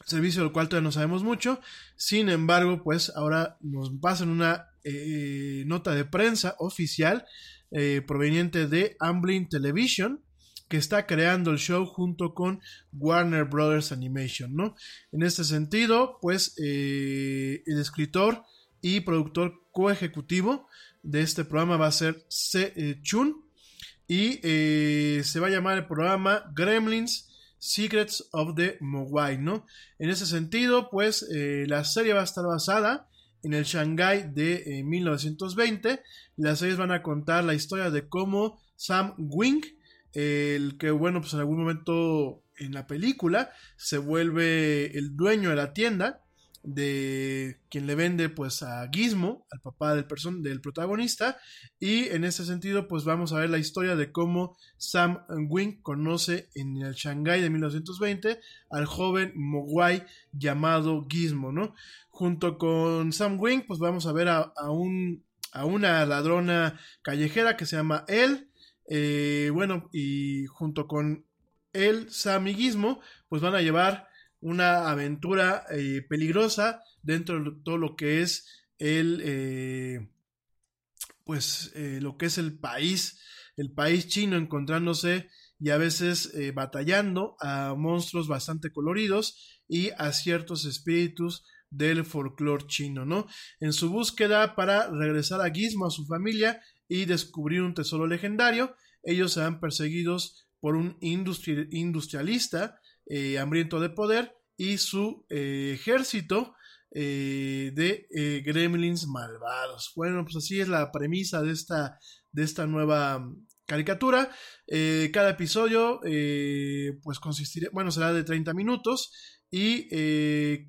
servicio del cual todavía no sabemos mucho, sin embargo pues ahora nos pasan una eh, nota de prensa oficial eh, proveniente de Amblin Television, que está creando el show junto con Warner Brothers Animation, ¿no? En este sentido, pues el escritor y productor coejecutivo de este programa va a ser Se eh, Chun y eh, se va a llamar el programa Gremlins Secrets of the Mogwai, ¿no? En ese sentido, pues eh, la serie va a estar basada en el Shanghai de eh, 1920. Las series van a contar la historia de cómo Sam Wing, el que bueno, pues en algún momento en la película se vuelve el dueño de la tienda de quien le vende pues a Gizmo, al papá del, del protagonista, y en ese sentido pues vamos a ver la historia de cómo Sam Wing conoce en el Shanghai de 1920 al joven Mogwai llamado Gizmo, ¿no? Junto con Sam Wing pues vamos a ver a, a un, a una ladrona callejera que se llama Elle, eh, bueno, y junto con el Samiguismo, pues van a llevar una aventura eh, peligrosa dentro de todo lo que es el, eh, pues, eh, lo que es el país, el país chino encontrándose y a veces batallando a monstruos bastante coloridos y a ciertos espíritus del folclore chino, ¿no? En su búsqueda para regresar a Gizmo, a su familia y descubrir un tesoro legendario, ellos serán perseguidos por un industrialista eh, hambriento de poder y su eh, ejército eh, de gremlins malvados. Bueno, pues así es la premisa de esta, de esta nueva mm, caricatura. cada episodio, pues consistirá, bueno, será de 30 minutos y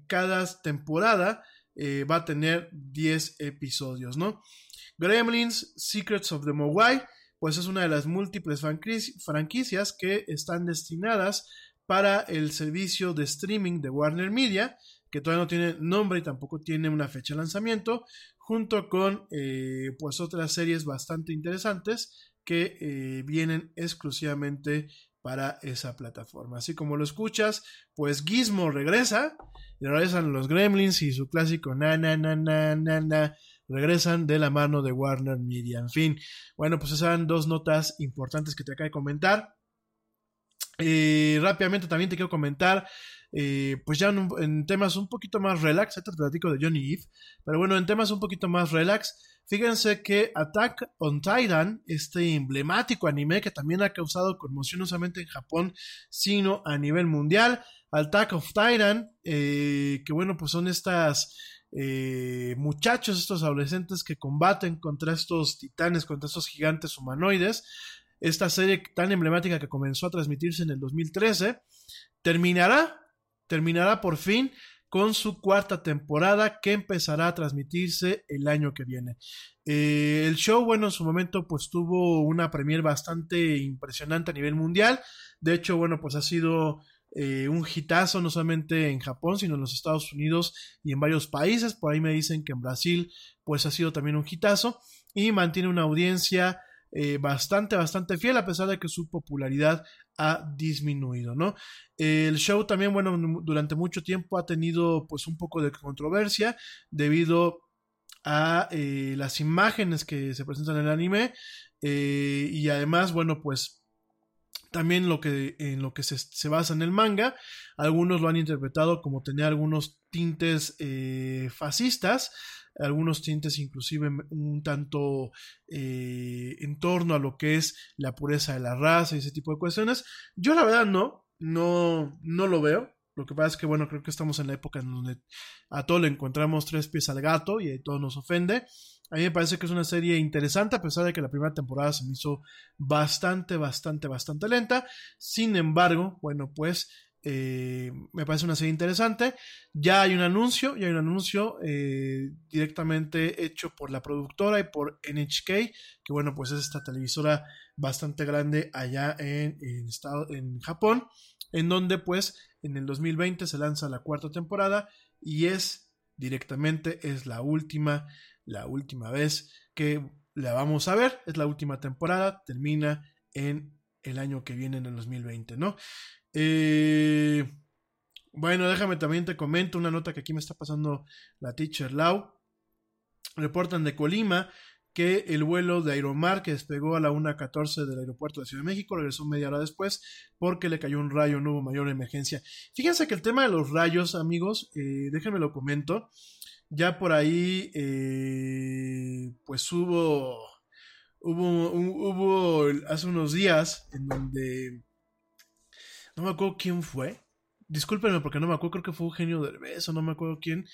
cada temporada va a tener 10 episodios, ¿no? Gremlins, Secrets of the Mogwai, pues es una de las múltiples franquicias que están destinadas para el servicio de streaming de Warner Media, que todavía no tiene nombre y tampoco tiene una fecha de lanzamiento, junto con eh, pues otras series bastante interesantes que eh, vienen exclusivamente para esa plataforma. Así como lo escuchas, pues Gizmo regresa, regresan los Gremlins y su clásico na na na na na na regresan de la mano de Warner Media. En fin, bueno, pues esas eran dos notas importantes que te acabo de comentar. Eh, rápidamente también te quiero comentar, eh, pues ya en, temas un poquito más relax, ahorita te platico de Johnny Eve, pero bueno, en temas un poquito más relax, fíjense que Attack on Titan, este emblemático anime que también ha causado conmoción no solamente en Japón, sino a nivel mundial, Attack of Titan, eh, que bueno, pues son estas muchachos, estos adolescentes que combaten contra estos titanes, contra estos gigantes humanoides. Esta serie tan emblemática que comenzó a transmitirse en el 2013 terminará, terminará por fin con su cuarta temporada que empezará a transmitirse el año que viene. Eh, el show, bueno, en su momento pues tuvo una premier bastante impresionante a nivel mundial. De hecho, bueno, pues ha sido eh, un hitazo no solamente en Japón, sino en los Estados Unidos y en varios países. Por ahí me dicen que en Brasil pues ha sido también un hitazo y mantiene una audiencia eh, bastante, bastante fiel a pesar de que su popularidad ha disminuido, ¿no? El show también, bueno, durante mucho tiempo ha tenido pues un poco de controversia debido a eh, las imágenes que se presentan en el anime y además, bueno, pues también lo que, en lo que se, basa en el manga. Algunos lo han interpretado como tener algunos tintes eh, fascistas, algunos tintes inclusive un tanto eh, en torno a lo que es la pureza de la raza y ese tipo de cuestiones. Yo la verdad no, no, no lo veo. Lo que pasa es que, bueno, creo que estamos en la época en donde a todo le encontramos tres pies al gato y todo nos ofende. A mí me parece que es una serie interesante, a pesar de que la primera temporada se me hizo bastante, bastante, bastante lenta. Sin embargo, bueno, pues eh, me parece una serie interesante. Ya hay un anuncio, ya hay un anuncio eh, directamente hecho por la productora y por NHK, que bueno, pues es esta televisora bastante grande allá en, en, estado, en Japón, en donde pues en el 2020 se lanza la cuarta temporada y es directamente, es la última la última vez que la vamos a ver. Es la última temporada, termina en el año que viene, en el 2020, ¿no? Eh, bueno, déjame también te comento una nota que aquí me está pasando la teacher Lau. Reportan de Colima que el vuelo de Aeromar que despegó a la 1.14 del aeropuerto de Ciudad de México regresó media hora después porque le cayó un rayo, no hubo mayor emergencia. Fíjense que el tema de los rayos, amigos, eh, déjenme lo comento. Ya por ahí, eh, pues hubo, hubo, hubo hace unos días en donde, no me acuerdo quién fue, discúlpenme porque no me acuerdo, creo que fue Eugenio Derbez o no me acuerdo quién,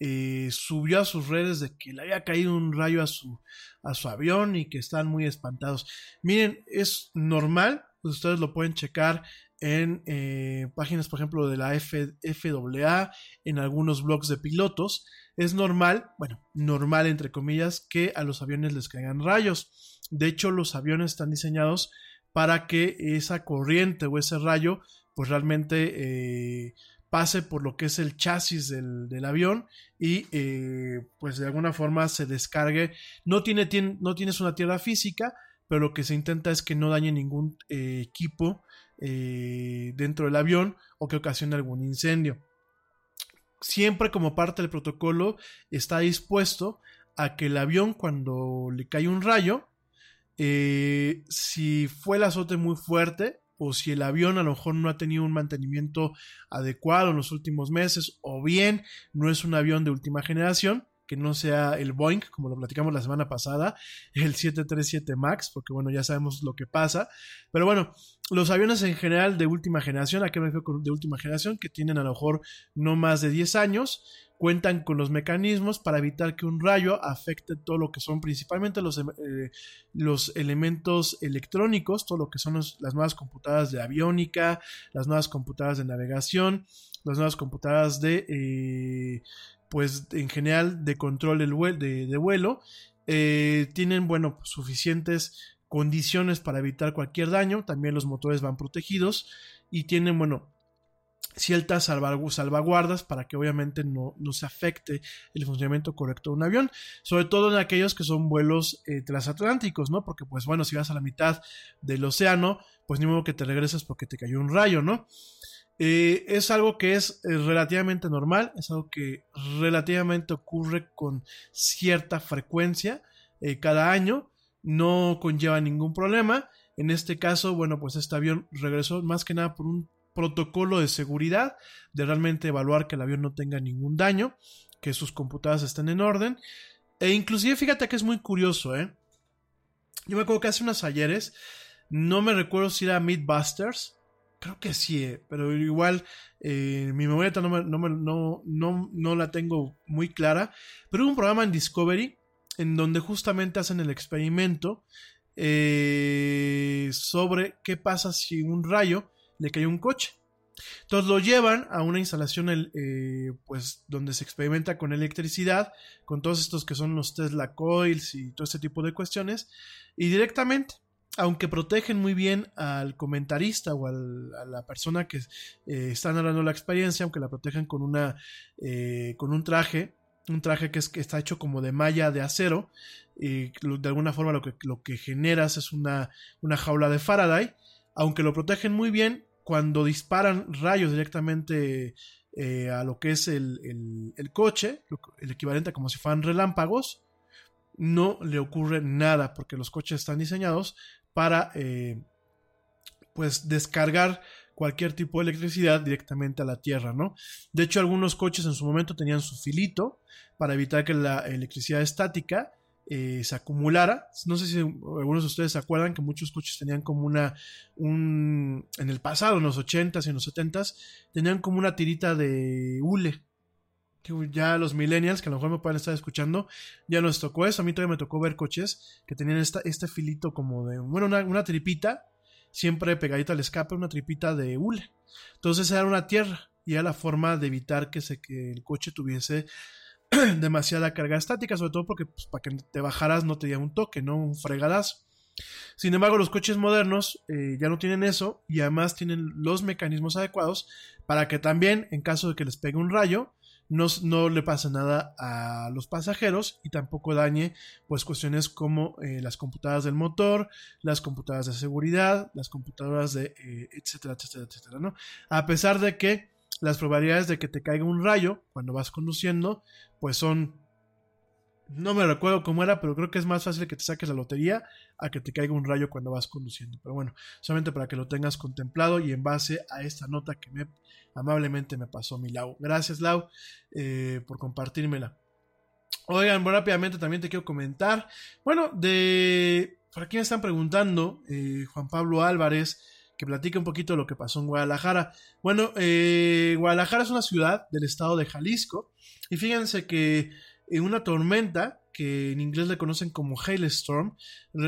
eh, subió a sus redes de que le había caído un rayo a su, a su avión y que están muy espantados. Miren, es normal, ustedes lo pueden checar en eh, páginas, por ejemplo, de la F, FAA, en algunos blogs de pilotos, es normal, bueno, normal entre comillas, que a los aviones les caigan rayos. De hecho, los aviones están diseñados para que esa corriente o ese rayo, pues realmente eh, pase por lo que es el chasis del, avión y eh, pues de alguna forma se descargue. No, tiene, no tienes una tierra física, pero lo que se intenta es que no dañe ningún eh, equipo dentro del avión o que ocasione algún incendio. Siempre como parte del protocolo está dispuesto a que el avión cuando le cae un rayo, eh, si fue el azote muy fuerte o si el avión a lo mejor no ha tenido un mantenimiento adecuado en los últimos meses o bien no es un avión de última generación, que no sea el Boeing, como lo platicamos la semana pasada, el 737 MAX, porque bueno, ya sabemos lo que pasa. Pero bueno, los aviones en general de última generación, ¿a qué me refiero de última generación? Que tienen a lo mejor no más de 10 años, cuentan con los mecanismos para evitar que un rayo afecte todo lo que son principalmente los, eh, los elementos electrónicos, todo lo que son las nuevas computadoras de aviónica, las nuevas computadoras de navegación, las nuevas computadoras de eh, pues en general de control de, vuelo, eh, tienen, bueno, suficientes condiciones para evitar cualquier daño, también los motores van protegidos y tienen, bueno, ciertas salvaguardas para que obviamente no, no, se afecte el funcionamiento correcto de un avión, sobre todo en aquellos que son vuelos eh, transatlánticos, ¿no? Porque pues bueno, si vas a la mitad del océano, pues ni modo que te regreses porque te cayó un rayo, ¿no? Eh, es algo que es eh, relativamente normal, es algo que relativamente ocurre con cierta frecuencia eh, cada año, no conlleva ningún problema. En este caso, bueno, pues este avión regresó más que nada por un protocolo de seguridad, de realmente evaluar que el avión no tenga ningún daño, que sus computadoras estén en orden. E inclusive fíjate que es muy curioso, ¿eh? Yo me acuerdo que hace unos ayeres, no me recuerdo si era Mythbusters, Creo que sí, eh, pero igual eh, mi memoria no, no, no, no, la tengo muy clara. Pero hubo un programa en Discovery en donde justamente hacen el experimento eh, sobre qué pasa si un rayo le cae a un coche. Entonces lo llevan a una instalación pues, donde se experimenta con electricidad, con todos estos que son los Tesla Coils y todo este tipo de cuestiones, y directamente aunque protegen muy bien al comentarista o a la persona que eh, está narrando la experiencia, aunque la protegen con una eh, con un traje, un traje que, es, que está hecho como de malla de acero, y de alguna forma lo que, lo que generas es una, una jaula de Faraday, aunque lo protegen muy bien, cuando disparan rayos directamente eh, a lo que es el, el, coche, el equivalente a como si fueran relámpagos, no le ocurre nada porque los coches están diseñados para eh, pues descargar cualquier tipo de electricidad directamente a la tierra, ¿no? De hecho, algunos coches en su momento tenían su filito para evitar que la electricidad estática eh, se acumulara. No sé si algunos de ustedes se acuerdan que muchos coches tenían como una, un, en el pasado, en los 80s y en los 70s, tenían como una tirita de hule. Ya los millennials, que a lo mejor me pueden estar escuchando, ya nos tocó eso. A mí todavía me tocó ver coches que tenían esta, este filito como de, bueno, una, tripita, siempre pegadita al escape, una tripita de hule. Entonces era una tierra y era la forma de evitar que, se, que el coche tuviese <clears throat> demasiada carga estática, sobre todo porque pues, para que te bajaras no te diera un toque, no un fregadazo. Sin embargo, los coches modernos eh, ya no tienen eso y además tienen los mecanismos adecuados para que también, en caso de que les pegue un rayo, no, le pasa nada a los pasajeros y tampoco dañe pues cuestiones como eh, las computadoras del motor, las computadoras de seguridad, las computadoras de eh, etcétera, etcétera, etcétera, ¿no? A pesar de que las probabilidades de que te caiga un rayo cuando vas conduciendo pues son no me recuerdo cómo era, pero creo que es más fácil que te saques la lotería a que te caiga un rayo cuando vas conduciendo. Pero bueno, solamente para que lo tengas contemplado y en base a esta nota que me amablemente me pasó mi Lau. Gracias, Lau, eh, por compartírmela. Oigan, rápidamente también te quiero comentar. Bueno, de. Por me están preguntando, eh, Juan Pablo Álvarez, que platique un poquito de lo que pasó en Guadalajara. Bueno, eh, Guadalajara es una ciudad del estado de Jalisco. Y fíjense que en una tormenta que en inglés le conocen como hailstorm,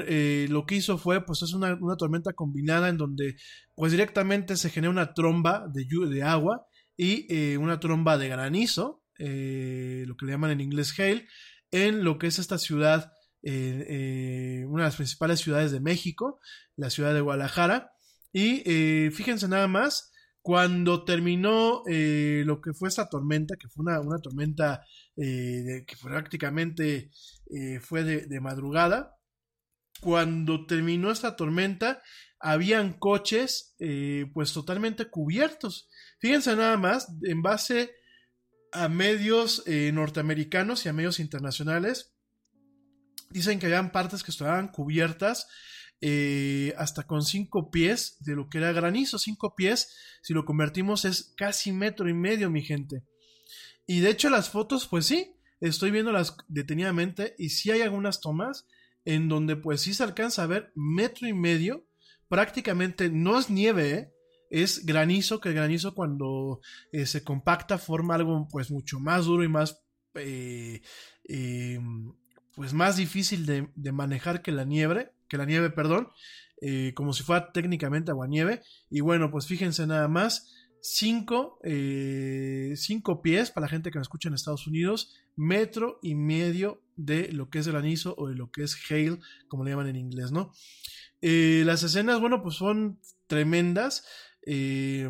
eh, lo que hizo fue, pues es una, tormenta combinada en donde, pues directamente se genera una tromba de, de agua y eh, una tromba de granizo, eh, lo que le llaman en inglés hail, en lo que es esta ciudad, una de las principales ciudades de México, la ciudad de Guadalajara. Y fíjense nada más, cuando terminó lo que fue esta tormenta, que fue una, tormenta eh, que prácticamente eh, fue de, madrugada. Cuando terminó esta tormenta, habían coches eh, pues totalmente cubiertos. Fíjense nada más, en base a medios eh, norteamericanos y a medios internacionales, dicen que habían partes que estaban cubiertas eh, hasta con cinco pies de lo que era granizo. Cinco pies, si lo convertimos, es casi metro y medio, mi gente. Y de hecho las fotos, pues sí, estoy viéndolas detenidamente y sí hay algunas tomas en donde pues sí se alcanza a ver metro y medio. Prácticamente no es nieve, ¿eh? es granizo, que el granizo cuando eh, se compacta forma algo pues mucho más duro y más eh, pues más difícil de, manejar que la nieve, que la nieve, perdón, como si fuera técnicamente aguanieve. Y bueno, pues fíjense nada más, cinco, cinco pies para la gente que me escucha en Estados Unidos, metro y medio de lo que es granizo o de lo que es hail, como le llaman en inglés, ¿no? las escenas, bueno, pues son tremendas. Eh,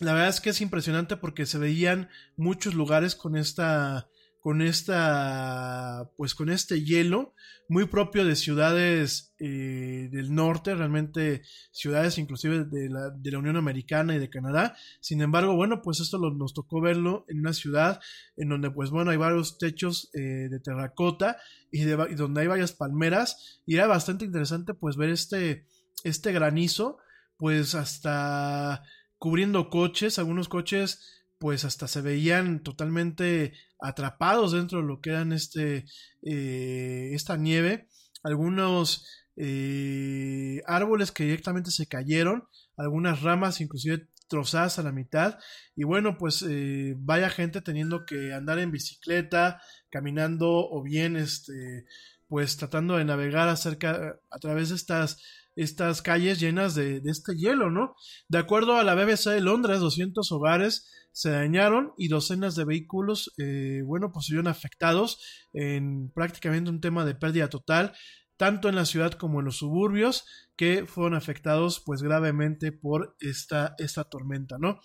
la verdad es que es impresionante porque se veían muchos lugares con esta con esta pues con este hielo muy propio de ciudades eh, del norte realmente ciudades inclusive de la, de la, Unión Americana y de Canadá. Sin embargo bueno pues esto nos tocó verlo en una ciudad en donde pues bueno hay varios techos eh, de terracota y, de, y donde hay varias palmeras. Y era bastante interesante pues ver este este granizo pues hasta cubriendo coches, algunos coches pues hasta se veían totalmente atrapados dentro de lo que eran este, eh, esta nieve, algunos eh, árboles que directamente se cayeron, algunas ramas inclusive trozadas a la mitad. Y bueno pues eh, vaya gente teniendo que andar en bicicleta caminando o bien este pues tratando de navegar acerca a través de estas estas calles llenas de, este hielo, ¿no? De acuerdo a la BBC de Londres, 200 hogares se dañaron y docenas de vehículos, eh, bueno, pues se afectados en prácticamente un tema de pérdida total, tanto en la ciudad como en los suburbios, que fueron afectados pues gravemente por esta, esta tormenta, ¿no?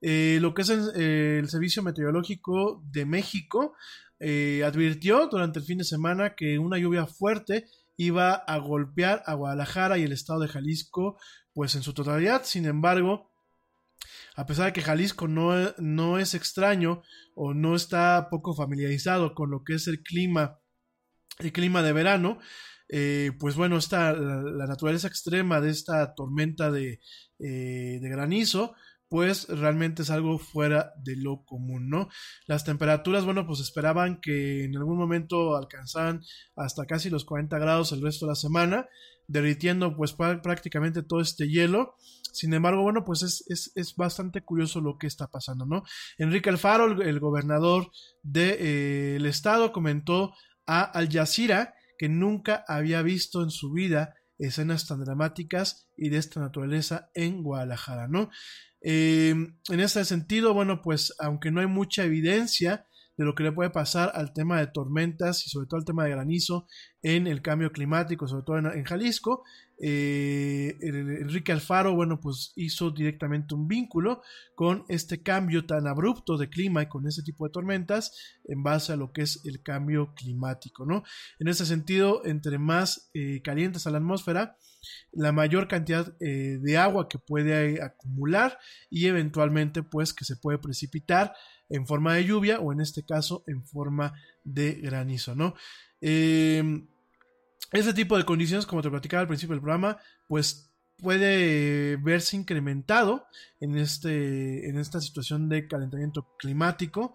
Eh, lo que es el, Servicio Meteorológico de México eh, advirtió durante el fin de semana que una lluvia fuerte iba a golpear a Guadalajara y el estado de Jalisco, pues en su totalidad. Sin embargo, a pesar de que Jalisco no, no es extraño o no está poco familiarizado con lo que es el clima, el clima de verano, eh, pues bueno, está la, naturaleza extrema de esta tormenta de, eh, de granizo, pues realmente es algo fuera de lo común, ¿no? Las temperaturas, bueno, pues esperaban que en algún momento alcanzaran hasta casi los 40 grados el resto de la semana, derritiendo pues prácticamente todo este hielo. Sin embargo, bueno, pues es, bastante curioso lo que está pasando, ¿no? Enrique Alfaro, el, gobernador del de, eh, estado, comentó a Al Jazeera que nunca había visto en su vida escenas tan dramáticas y de esta naturaleza en Guadalajara, ¿no? Eh, en ese sentido, bueno, pues aunque no hay mucha evidencia de lo que le puede pasar al tema de tormentas y sobre todo al tema de granizo en el cambio climático, sobre todo en, Jalisco, eh, Enrique Alfaro, bueno, pues hizo directamente un vínculo con este cambio tan abrupto de clima y con ese tipo de tormentas en base a lo que es el cambio climático, ¿no? En ese sentido, entre más eh, calientes a la atmósfera, la mayor cantidad eh, de agua que puede acumular y eventualmente pues que se puede precipitar en forma de lluvia o en este caso en forma de granizo, ¿no? Eh, este tipo de condiciones, como te platicaba al principio del programa, pues puede verse incrementado en, este, en esta situación de calentamiento climático.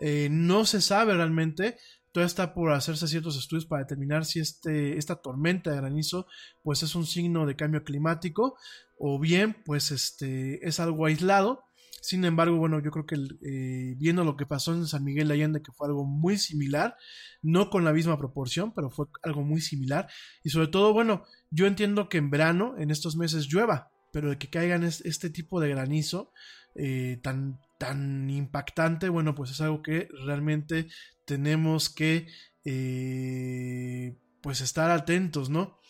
Eh, no se sabe realmente Todavía está por hacerse ciertos estudios para determinar si este, esta tormenta de granizo pues es un signo de cambio climático o bien pues este, es algo aislado. Sin embargo, bueno, yo creo que eh, viendo lo que pasó en San Miguel de Allende, que fue algo muy similar, no con la misma proporción, pero fue algo muy similar. Y sobre todo, bueno, yo entiendo que en verano, en estos meses, llueva, pero de que caigan este tipo de granizo eh, tan, tan impactante, bueno, pues es algo que realmente tenemos que eh, pues estar atentos, ¿no?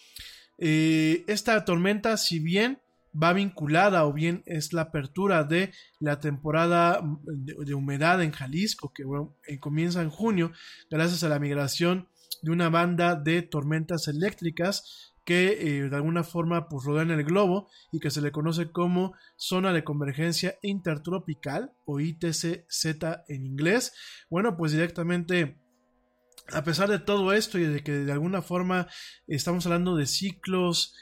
Esta tormenta, si bien va vinculada o bien es la apertura de la temporada de, humedad en Jalisco, que eh, comienza en junio, gracias a la migración de una banda de tormentas eléctricas que eh, de alguna forma pues rodean el globo y que se le conoce como zona de convergencia intertropical o ITCZ en inglés. Bueno, pues directamente a pesar de todo esto y de que de alguna forma estamos hablando de ciclos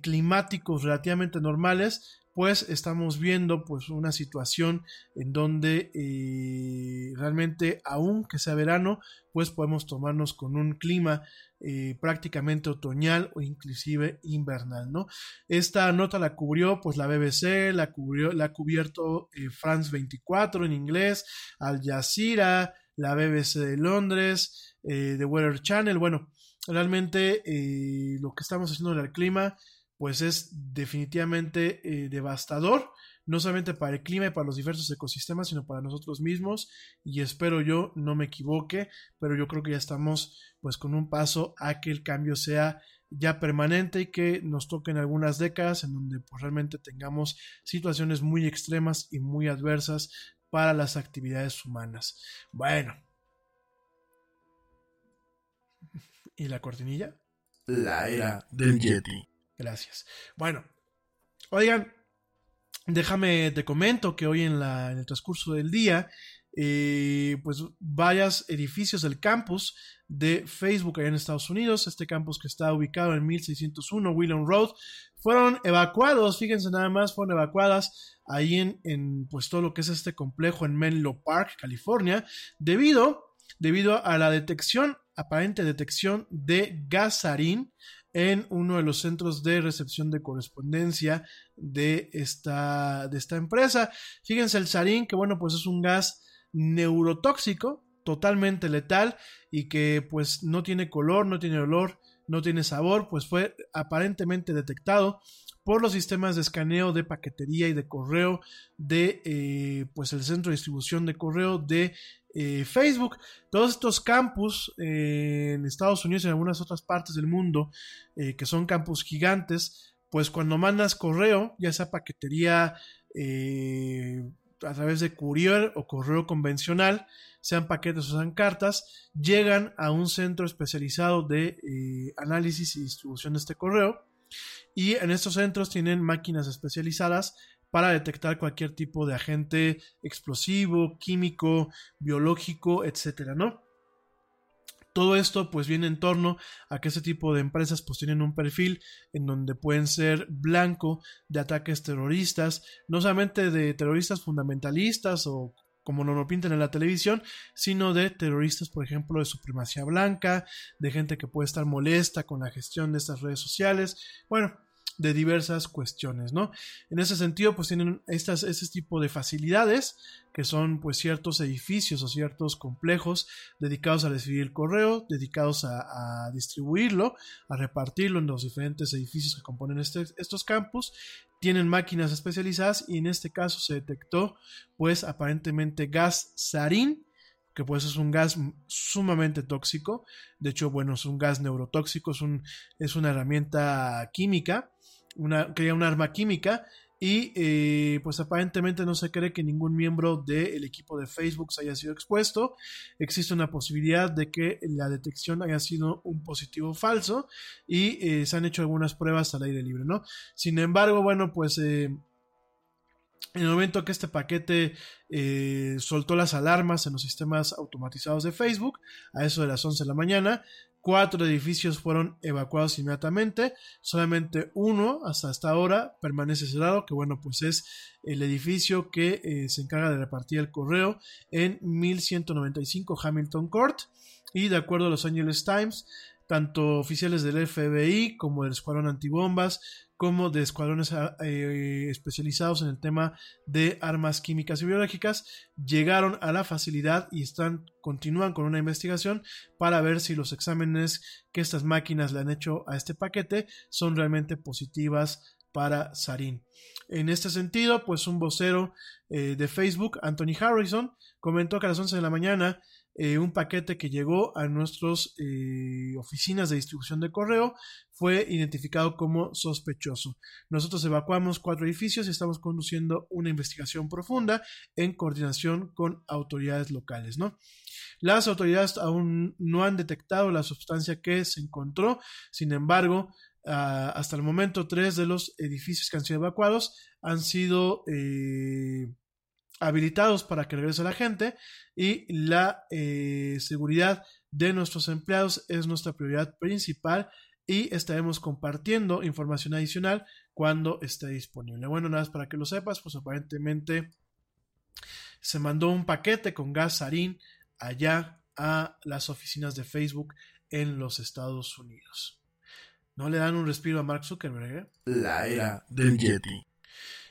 climáticos relativamente normales, pues estamos viendo pues una situación en donde eh, realmente aunque sea verano pues podemos tomarnos con un clima eh, prácticamente otoñal o inclusive invernal no esta nota la cubrió pues la BBC la cubrió la ha cubierto eh, France 24 en inglés Al Jazeera la BBC de Londres The Weather Channel bueno realmente lo que estamos haciendo en el clima pues es definitivamente eh, devastador, no solamente para el clima y para los diversos ecosistemas, sino para nosotros mismos. Y espero yo no me equivoque, pero yo creo que ya estamos pues con un paso a que el cambio sea ya permanente y que nos toquen algunas décadas en donde pues, realmente tengamos situaciones muy extremas y muy adversas para las actividades humanas. Bueno. ¿Y la cortinilla? La era del Yeti. Gracias. Bueno, oigan, déjame te comento que hoy en, la, en el transcurso del día, eh, pues varios edificios del campus de Facebook allá en Estados Unidos, este campus que está ubicado en 1601 William Road, fueron evacuados, fíjense nada más, fueron evacuadas ahí en, en pues todo lo que es este complejo en Menlo Park, California, debido, debido a la detección, aparente detección de gasarín en uno de los centros de recepción de correspondencia de esta, de esta empresa. Fíjense el sarín, que bueno, pues es un gas neurotóxico, totalmente letal y que pues no tiene color, no tiene olor, no tiene sabor, pues fue aparentemente detectado por los sistemas de escaneo de paquetería y de correo de eh, pues el centro de distribución de correo de eh, Facebook. Todos estos campus eh, en Estados Unidos y en algunas otras partes del mundo, eh, que son campus gigantes, pues cuando mandas correo, ya sea paquetería a través de courier o correo convencional, sean paquetes o sean cartas, llegan a un centro especializado de análisis y distribución de este correo. Y en estos centros tienen máquinas especializadas para detectar cualquier tipo de agente explosivo, químico, biológico, etcétera, ¿no? Todo esto pues viene en torno a que ese tipo de empresas pues tienen un perfil en donde pueden ser blanco de ataques terroristas, no solamente de terroristas fundamentalistas o como no lo pintan en la televisión, sino de terroristas, por ejemplo, de supremacía blanca, de gente que puede estar molesta con la gestión de estas redes sociales. Bueno, de diversas cuestiones, ¿no? En ese sentido, pues tienen estas, este tipo de facilidades, que son pues ciertos edificios o ciertos complejos dedicados a recibir el correo, dedicados a, distribuirlo, a repartirlo en los diferentes edificios que componen este, estos campus, tienen máquinas especializadas y en este caso se detectó pues aparentemente gas sarín, que pues es un gas sumamente tóxico, de hecho, bueno, es un gas neurotóxico, es, un, es una herramienta química una, un arma química y eh, pues aparentemente no se cree que ningún miembro del equipo de Facebook se haya sido expuesto. Existe una posibilidad de que la detección haya sido un positivo falso y eh, se han hecho algunas pruebas al aire libre, ¿no? Sin embargo, bueno, pues... Eh, en el momento que este paquete soltó las alarmas en los sistemas automatizados de Facebook, a eso de las 11 de la mañana, Cuatro edificios fueron evacuados inmediatamente, solamente uno hasta esta ahora permanece cerrado, que bueno, pues es el edificio que eh, se encarga de repartir el correo en 1195 Hamilton Court. Y de acuerdo a los Angeles Times, tanto oficiales del FBI como del Escuadrón Antibombas, como de escuadrones ah, eh, especializados en el tema de armas químicas y biológicas, llegaron a la facilidad y están, continúan con una investigación para ver si los exámenes que estas máquinas le han hecho a este paquete son realmente positivas para Sarin. En este sentido, pues un vocero eh, de Facebook, Anthony Harrison, comentó que a las 11 de la mañana eh, un paquete que llegó a nuestras eh, oficinas de distribución de correo fue identificado como sospechoso. Nosotros evacuamos cuatro edificios y estamos conduciendo una investigación profunda en coordinación con autoridades locales, ¿no? Las autoridades aún no han detectado la sustancia que se encontró, sin embargo, Ah, hasta el momento, tres de los edificios que han sido evacuados han sido eh, habilitados para que regrese la gente y la eh, seguridad de nuestros empleados es nuestra prioridad principal y estaremos compartiendo información adicional cuando esté disponible. Bueno, nada más para que lo sepas, pues aparentemente se mandó un paquete con gas sarín allá a las oficinas de Facebook en los Estados Unidos. ¿No le dan un respiro a Mark Zuckerberg? eh? La era del Yeti.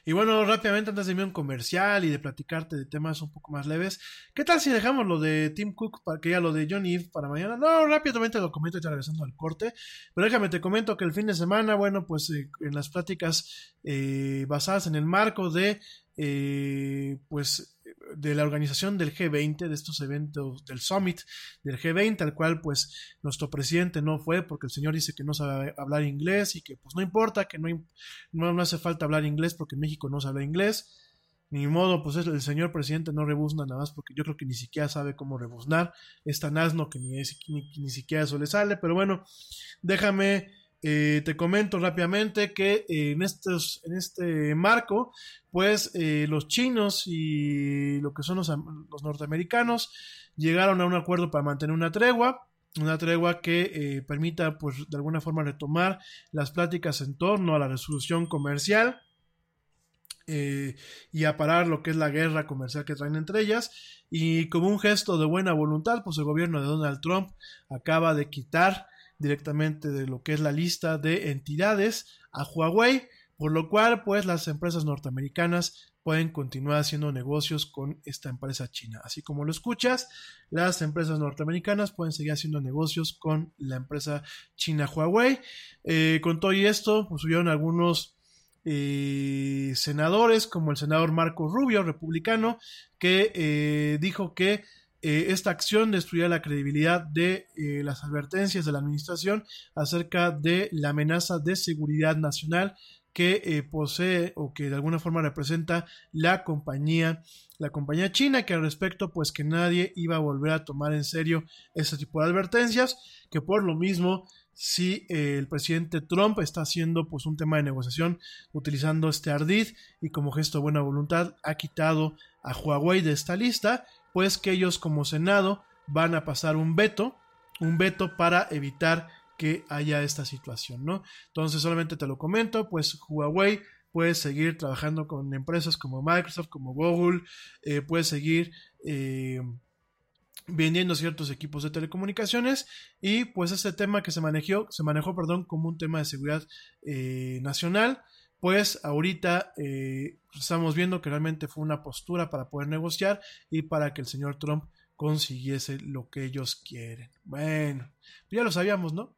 Y bueno, rápidamente antes de irme a un comercial y de platicarte de temas un poco más leves, ¿qué tal si dejamos lo de Tim Cook para que ya lo de Johnny Ive para mañana? No, rápidamente lo comento ya regresando al corte, pero déjame te comento que el fin de semana, bueno, pues eh, en las pláticas eh, basadas en el marco de, eh, pues, de la organización del G20, de estos eventos del Summit del G20, al cual pues nuestro presidente no fue porque el señor dice que no sabe hablar inglés y que pues no importa, que no, no, hace falta hablar inglés porque México no habla inglés. Ni modo, pues es- el señor presidente no rebuzna nada más porque yo creo que ni siquiera sabe cómo rebuznar. Es tan asno que ni, ni, ni siquiera eso le sale. Pero bueno, déjame, eh, te comento rápidamente que eh, en, estos, en este marco, pues eh, los chinos y lo que son los, los norteamericanos llegaron a un acuerdo para mantener una tregua. Una tregua que eh, permita, pues, de alguna forma retomar las pláticas en torno a la resolución comercial y a parar lo que es la guerra comercial que traen entre ellas. Y como un gesto de buena voluntad, pues el gobierno de Donald Trump acaba de quitar directamente de lo que es la lista de entidades a Huawei, por lo cual pues las empresas norteamericanas pueden continuar haciendo negocios con esta empresa china. Así como lo escuchas, las empresas norteamericanas pueden seguir haciendo negocios con la empresa china Huawei. Eh, con todo y esto, pues hubieron algunos eh, senadores, como el senador Marco Rubio, republicano, que eh, dijo que eh, esta acción destruía la credibilidad de eh, las advertencias de la administración acerca de la amenaza de seguridad nacional que eh, posee o que de alguna forma representa la compañía la compañía china que al respecto pues que nadie iba a volver a tomar en serio ese tipo de advertencias que por lo mismo si el presidente Trump está haciendo pues un tema de negociación utilizando este ardid y como gesto de buena voluntad ha quitado a Huawei de esta lista pues que ellos como Senado van a pasar un veto, un veto para evitar que haya esta situación, ¿no? Entonces solamente te lo comento, pues Huawei puede seguir trabajando con empresas como Microsoft, como Google, eh, puede seguir eh, vendiendo ciertos equipos de telecomunicaciones y pues este tema que se manejó, se manejó, perdón, como un tema de seguridad eh, nacional, pues ahorita eh, estamos viendo que realmente fue una postura para poder negociar y para que el señor Trump consiguiese lo que ellos quieren. Bueno, ya lo sabíamos, ¿no?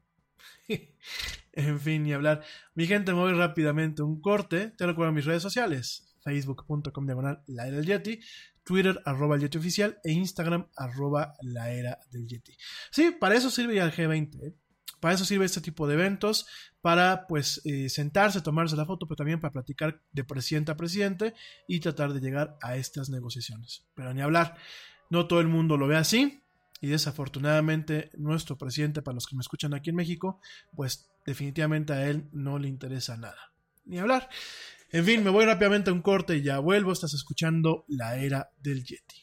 <laughs> en fin, ni hablar. Mi gente, me rápidamente un corte. Te recuerdo mis redes sociales: facebook.com diagonal la era del Yeti, Twitter arroba el Yeti oficial e Instagram arroba la era del Yeti. Sí, para eso sirve ya el G20. ¿eh? Para eso sirve este tipo de eventos, para pues eh, sentarse, tomarse la foto, pero también para platicar de presidente a presidente y tratar de llegar a estas negociaciones. Pero ni hablar, no todo el mundo lo ve así y desafortunadamente nuestro presidente, para los que me escuchan aquí en México, pues definitivamente a él no le interesa nada. Ni hablar. En fin, me voy rápidamente a un corte y ya vuelvo. Estás escuchando la era del Yeti.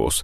Groß.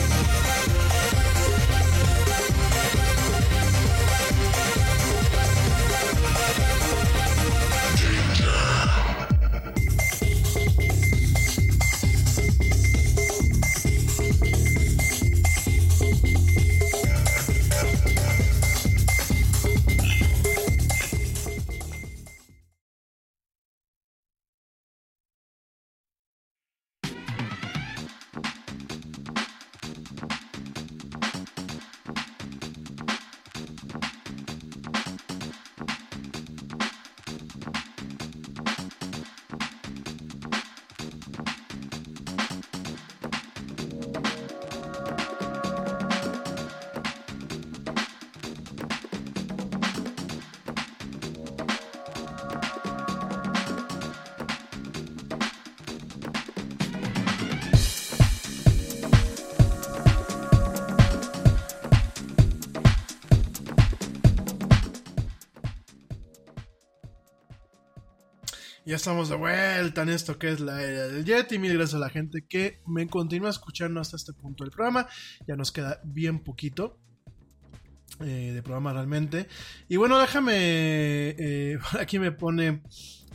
Estamos de vuelta en esto que es la era del Yeti. Mil gracias a la gente que me continúa escuchando hasta este punto del programa. Ya nos queda bien poquito eh, de programa realmente. Y bueno, déjame. eh, <laughs> aquí me pone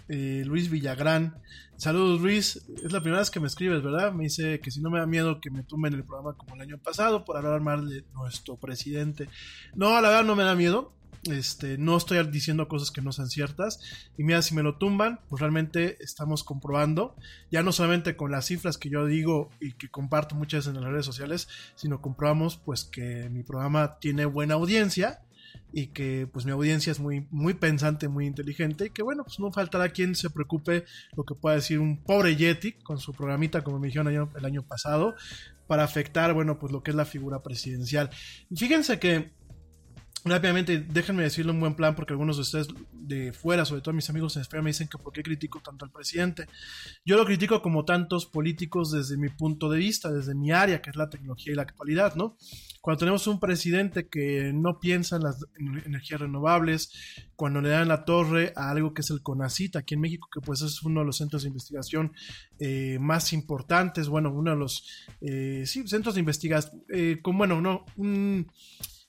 eh, Luis Villagrán. Saludos Luis, es la primera vez que me escribes, ¿verdad? Me dice que si no me da miedo que me tumben el programa como el año pasado por hablar mal de nuestro presidente. No, la verdad no me da miedo. Este, no estoy diciendo cosas que no sean ciertas. Y mira, si me lo tumban, pues realmente estamos comprobando, ya no solamente con las cifras que yo digo y que comparto muchas en las redes sociales, sino comprobamos pues que mi programa tiene buena audiencia y que pues mi audiencia es muy, muy pensante, muy inteligente y que bueno, pues no faltará quien se preocupe lo que pueda decir un pobre Yeti con su programita como me dijeron el año pasado para afectar, bueno, pues lo que es la figura presidencial. Fíjense que Rápidamente, déjenme decirle un buen plan porque algunos de ustedes de fuera, sobre todo mis amigos en España, me dicen que por qué critico tanto al presidente. Yo lo critico como tantos políticos desde mi punto de vista, desde mi área, que es la tecnología y la actualidad, ¿no? Cuando tenemos un presidente que no piensa en las energías renovables, cuando le dan la torre a algo que es el CONACIT aquí en México, que pues es uno de los centros de investigación eh, más importantes, bueno, uno de los eh, sí, centros de investigación, eh, con, bueno, no, un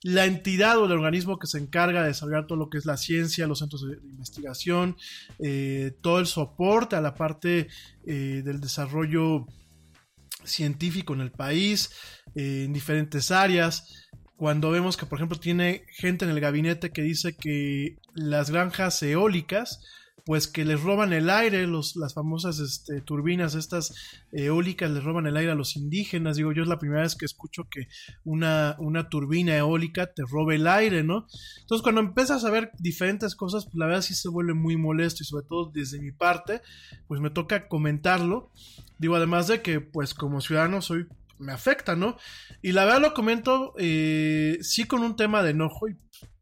la entidad o el organismo que se encarga de desarrollar todo lo que es la ciencia, los centros de investigación, eh, todo el soporte a la parte eh, del desarrollo científico en el país, eh, en diferentes áreas. Cuando vemos que, por ejemplo, tiene gente en el gabinete que dice que las granjas eólicas, pues que les roban el aire, los, las famosas este, turbinas, estas eólicas les roban el aire a los indígenas. Digo, yo es la primera vez que escucho que una, una turbina eólica te robe el aire, ¿no? Entonces, cuando empiezas a ver diferentes cosas, pues la verdad sí se vuelve muy molesto y sobre todo desde mi parte, pues me toca comentarlo. Digo, además de que, pues como ciudadano soy me afecta, ¿no? Y la verdad lo comento eh, sí con un tema de enojo y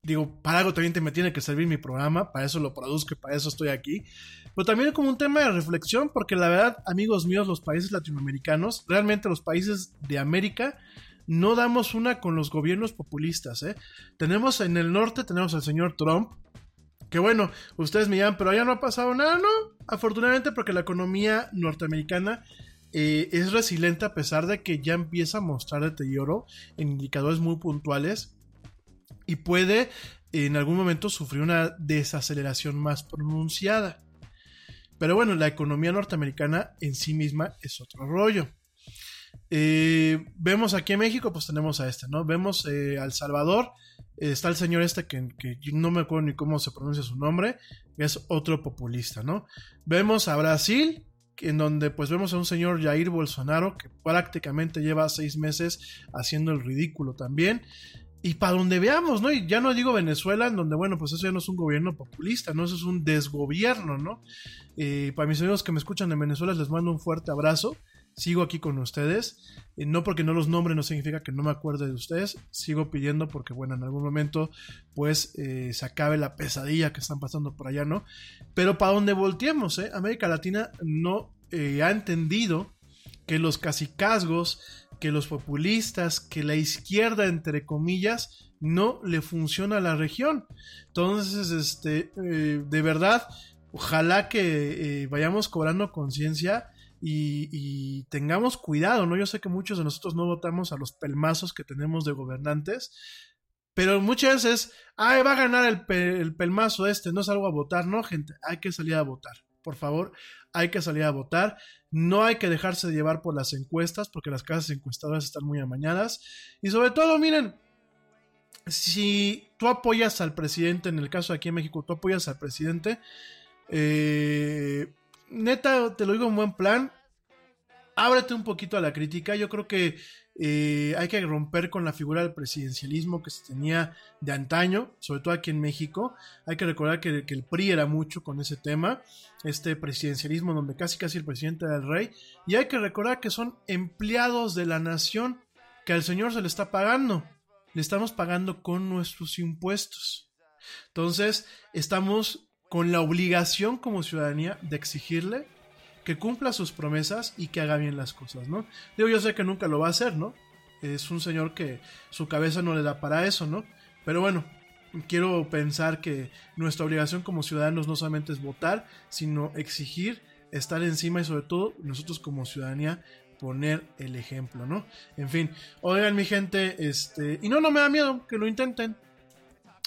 digo, para algo también te me tiene que servir mi programa, para eso lo produzco para eso estoy aquí, pero también como un tema de reflexión, porque la verdad, amigos míos, los países latinoamericanos, realmente los países de América, no damos una con los gobiernos populistas, ¿eh? Tenemos en el norte, tenemos al señor Trump, que bueno, ustedes me llaman, pero allá no ha pasado nada, ¿no? Afortunadamente porque la economía norteamericana eh, es resiliente a pesar de que ya empieza a mostrar deterioro en indicadores muy puntuales y puede en algún momento sufrir una desaceleración más pronunciada. Pero bueno, la economía norteamericana en sí misma es otro rollo. Eh, vemos aquí en México, pues tenemos a este, ¿no? Vemos eh, a El Salvador, está el señor este que, que, no me acuerdo ni cómo se pronuncia su nombre, es otro populista, ¿no? Vemos a Brasil, en donde pues vemos a un señor Jair Bolsonaro que prácticamente lleva seis meses haciendo el ridículo también. Y para donde veamos, ¿no? Y ya no digo Venezuela, en donde, bueno, pues eso ya no es un gobierno populista, ¿no? Eso es un desgobierno, ¿no? Eh, para mis amigos que me escuchan en Venezuela les mando un fuerte abrazo. Sigo aquí con ustedes. Eh, no porque no los nombre no significa que no me acuerde de ustedes. Sigo pidiendo porque, bueno, en algún momento, pues, eh, se acabe la pesadilla que están pasando por allá, ¿no? Pero para donde volteemos, ¿eh? América Latina no ha entendido que los cacicazgos, que los populistas, que la izquierda, entre comillas, no le funciona a la región. Entonces, este, eh, de verdad, ojalá que eh, vayamos cobrando conciencia y, tengamos cuidado, ¿no? Yo sé que muchos de nosotros no votamos a los pelmazos que tenemos de gobernantes, pero muchas veces, ay, va a ganar el, pe el pelmazo este, no salgo a votar, no, gente, hay que salir a votar por favor, hay que salir a votar. No hay que dejarse de llevar por las encuestas, porque las casas encuestadoras están muy amañadas. Y sobre todo, miren, si tú apoyas al presidente, en el caso de aquí en México, tú apoyas al presidente, eh, neta, te lo digo en buen plan, ábrete un poquito a la crítica. Yo creo que eh, hay que romper con la figura del presidencialismo que se tenía de antaño, sobre todo aquí en México. Hay que recordar que, que, el PRI era mucho con ese tema, este presidencialismo donde casi casi el presidente era el rey. Y hay que recordar que son empleados de la nación que al señor se le está pagando. Le estamos pagando con nuestros impuestos. Entonces, estamos con la obligación como ciudadanía de exigirle que cumpla sus promesas y que haga bien las cosas, ¿no? Digo, yo sé que nunca lo va a hacer, ¿no? Es un señor que su cabeza no le da para eso, ¿no? Pero bueno, quiero pensar que nuestra obligación como ciudadanos no solamente es votar, sino exigir, estar encima y sobre todo nosotros como ciudadanía poner el ejemplo, ¿no? En fin, oigan mi gente, este, y no, no me da miedo que lo intenten.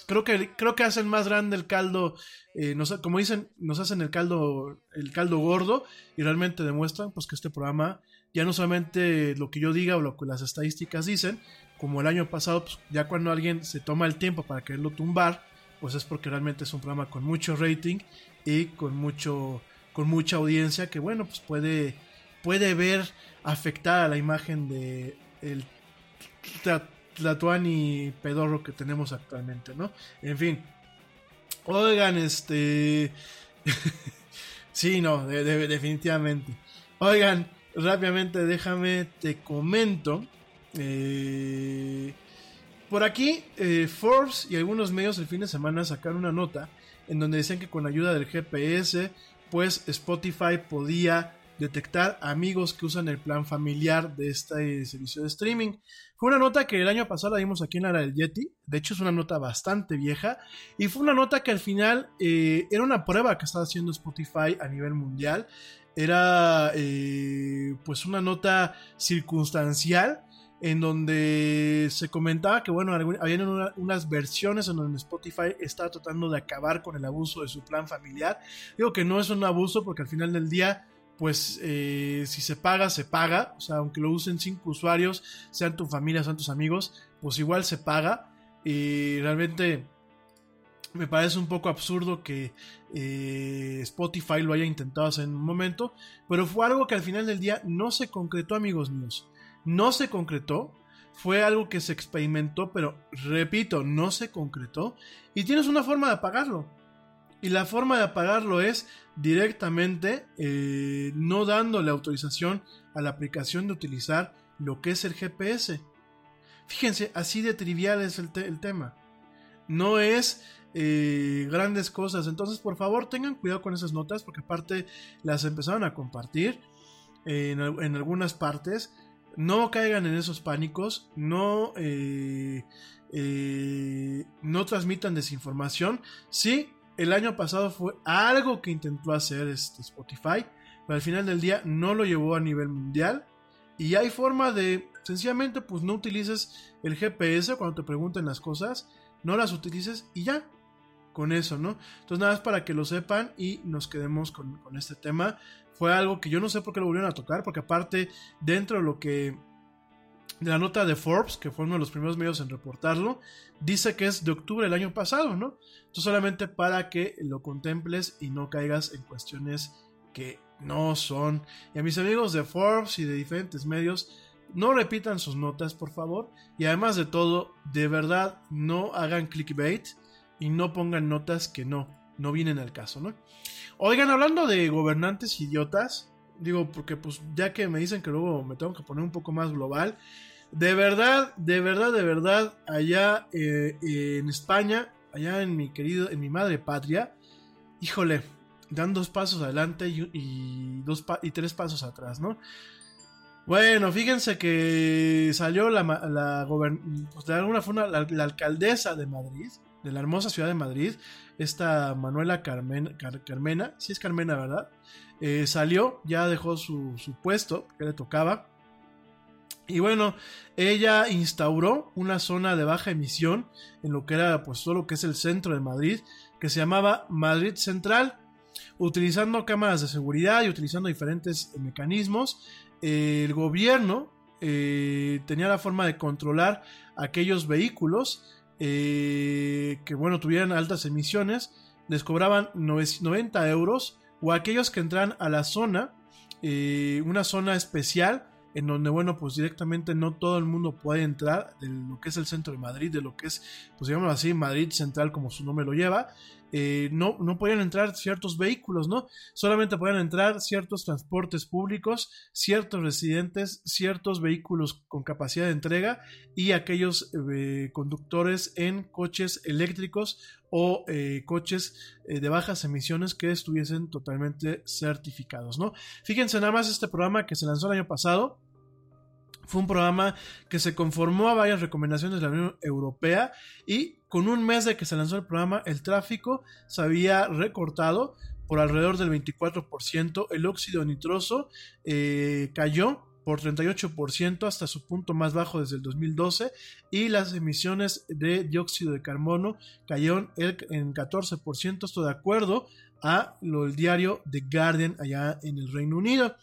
Creo que, creo que hacen más grande el caldo, eh, nos- como dicen, nos hacen el caldo, el caldo gordo y realmente demuestran pues que este programa ya no solamente lo que yo diga o lo que las estadísticas dicen, como el año pasado, pues ya cuando alguien se toma el tiempo para quererlo tumbar, pues es porque realmente es un programa con mucho rating y con mucho, con mucha audiencia que bueno, pues puede, puede ver afectada la imagen de el Tlatuani pedorro que tenemos actualmente, ¿no? En fin. Oigan, este. <laughs> sí, no, de- de- definitivamente. Oigan, rápidamente déjame, te comento. eh, por aquí, eh, Forbes y algunos medios el fin de semana sacaron una nota en donde decían que con ayuda del GPS, pues Spotify podía detectar amigos que usan el plan familiar de este servicio de streaming. Fue una nota que el año pasado la dimos aquí en la era del Yeti, de hecho es una nota bastante vieja, y fue una nota que al final eh, era una prueba que estaba haciendo Spotify a nivel mundial, era eh, pues una nota circunstancial en donde se comentaba que, bueno, habían una- unas versiones en donde Spotify estaba tratando de acabar con el abuso de su plan familiar. Digo que no es un abuso porque al final del día, pues eh, si se paga, se paga. O sea, aunque lo usen cinco usuarios, sean tu familia, sean tus amigos, pues igual se paga. Y realmente me parece un poco absurdo que eh, Spotify lo haya intentado hacer en un momento, pero fue algo que al final del día no se concretó, amigos míos no se concretó, fue algo que se experimentó, pero repito, no se concretó y tienes una forma de apagarlo. Y la forma de apagarlo es directamente eh, no dándole autorización a la aplicación de utilizar lo que es el GPS. Fíjense, así de trivial es el, te- el tema. No es eh, grandes cosas. Entonces, por favor, tengan cuidado con esas notas, porque aparte las empezaron a compartir en, en algunas partes. No caigan en esos pánicos, no, eh, eh, no transmitan desinformación. Sí, el año pasado fue algo que intentó hacer este Spotify, pero al final del día no lo llevó a nivel mundial. Y hay forma de, sencillamente, pues no utilices el GPS cuando te pregunten las cosas, no las utilices y ya, con eso, ¿no? Entonces nada más para que lo sepan y nos quedemos con, con este tema. Fue algo que yo no sé por qué lo volvieron a tocar, porque aparte, dentro de lo que la nota de Forbes, que fue uno de los primeros medios en reportarlo, dice que es de octubre del año pasado, ¿no? Entonces solamente para que lo contemples y no caigas en cuestiones que no son. Y a mis amigos de Forbes y de diferentes medios, no repitan sus notas, por favor. Y además de todo, de verdad, no hagan clickbait y no pongan notas que no, no vienen al caso, ¿no? Oigan, hablando de gobernantes idiotas, digo, porque pues ya que me dicen que luego me tengo que poner un poco más global, de verdad, de verdad, de verdad, allá eh, en España, allá en mi querido, en mi madre patria, híjole, dan dos pasos adelante y, dos y tres pasos atrás, ¿no? Bueno, fíjense que salió la, pues de alguna forma la, la alcaldesa de Madrid, de la hermosa ciudad de Madrid, esta Manuela Carmen, Car- Carmena, sí es Carmena, ¿verdad? Eh, salió, ya dejó su, su puesto que le tocaba. Y bueno, ella instauró una zona de baja emisión en lo que era pues todo lo que es el centro de Madrid, que se llamaba Madrid Central, utilizando cámaras de seguridad y utilizando diferentes mecanismos. el gobierno eh, tenía la forma de controlar aquellos vehículos eh, que bueno tuvieran altas emisiones, les cobraban 90 euros o aquellos que entran a la zona, eh, una zona especial en donde, bueno, pues directamente no todo el mundo puede entrar de lo que es el centro de Madrid, de lo que es, pues digamos así, Madrid Central, como su nombre lo lleva, eh, no, no podían entrar ciertos vehículos, ¿no? Solamente podían entrar ciertos transportes públicos, ciertos residentes, ciertos vehículos con capacidad de entrega y aquellos eh, conductores en coches eléctricos o eh, coches de bajas emisiones que estuviesen totalmente certificados, ¿no? Fíjense nada más este programa que se lanzó el año pasado. Fue un programa que se conformó a varias recomendaciones de la Unión Europea y con un mes de que se lanzó el programa, el tráfico se había recortado por alrededor del 24%, el óxido nitroso eh, cayó por 38% hasta su punto más bajo desde el 2012 y las emisiones de dióxido de carbono cayeron en 14%, esto de acuerdo a lo el diario The Guardian allá en el Reino Unido.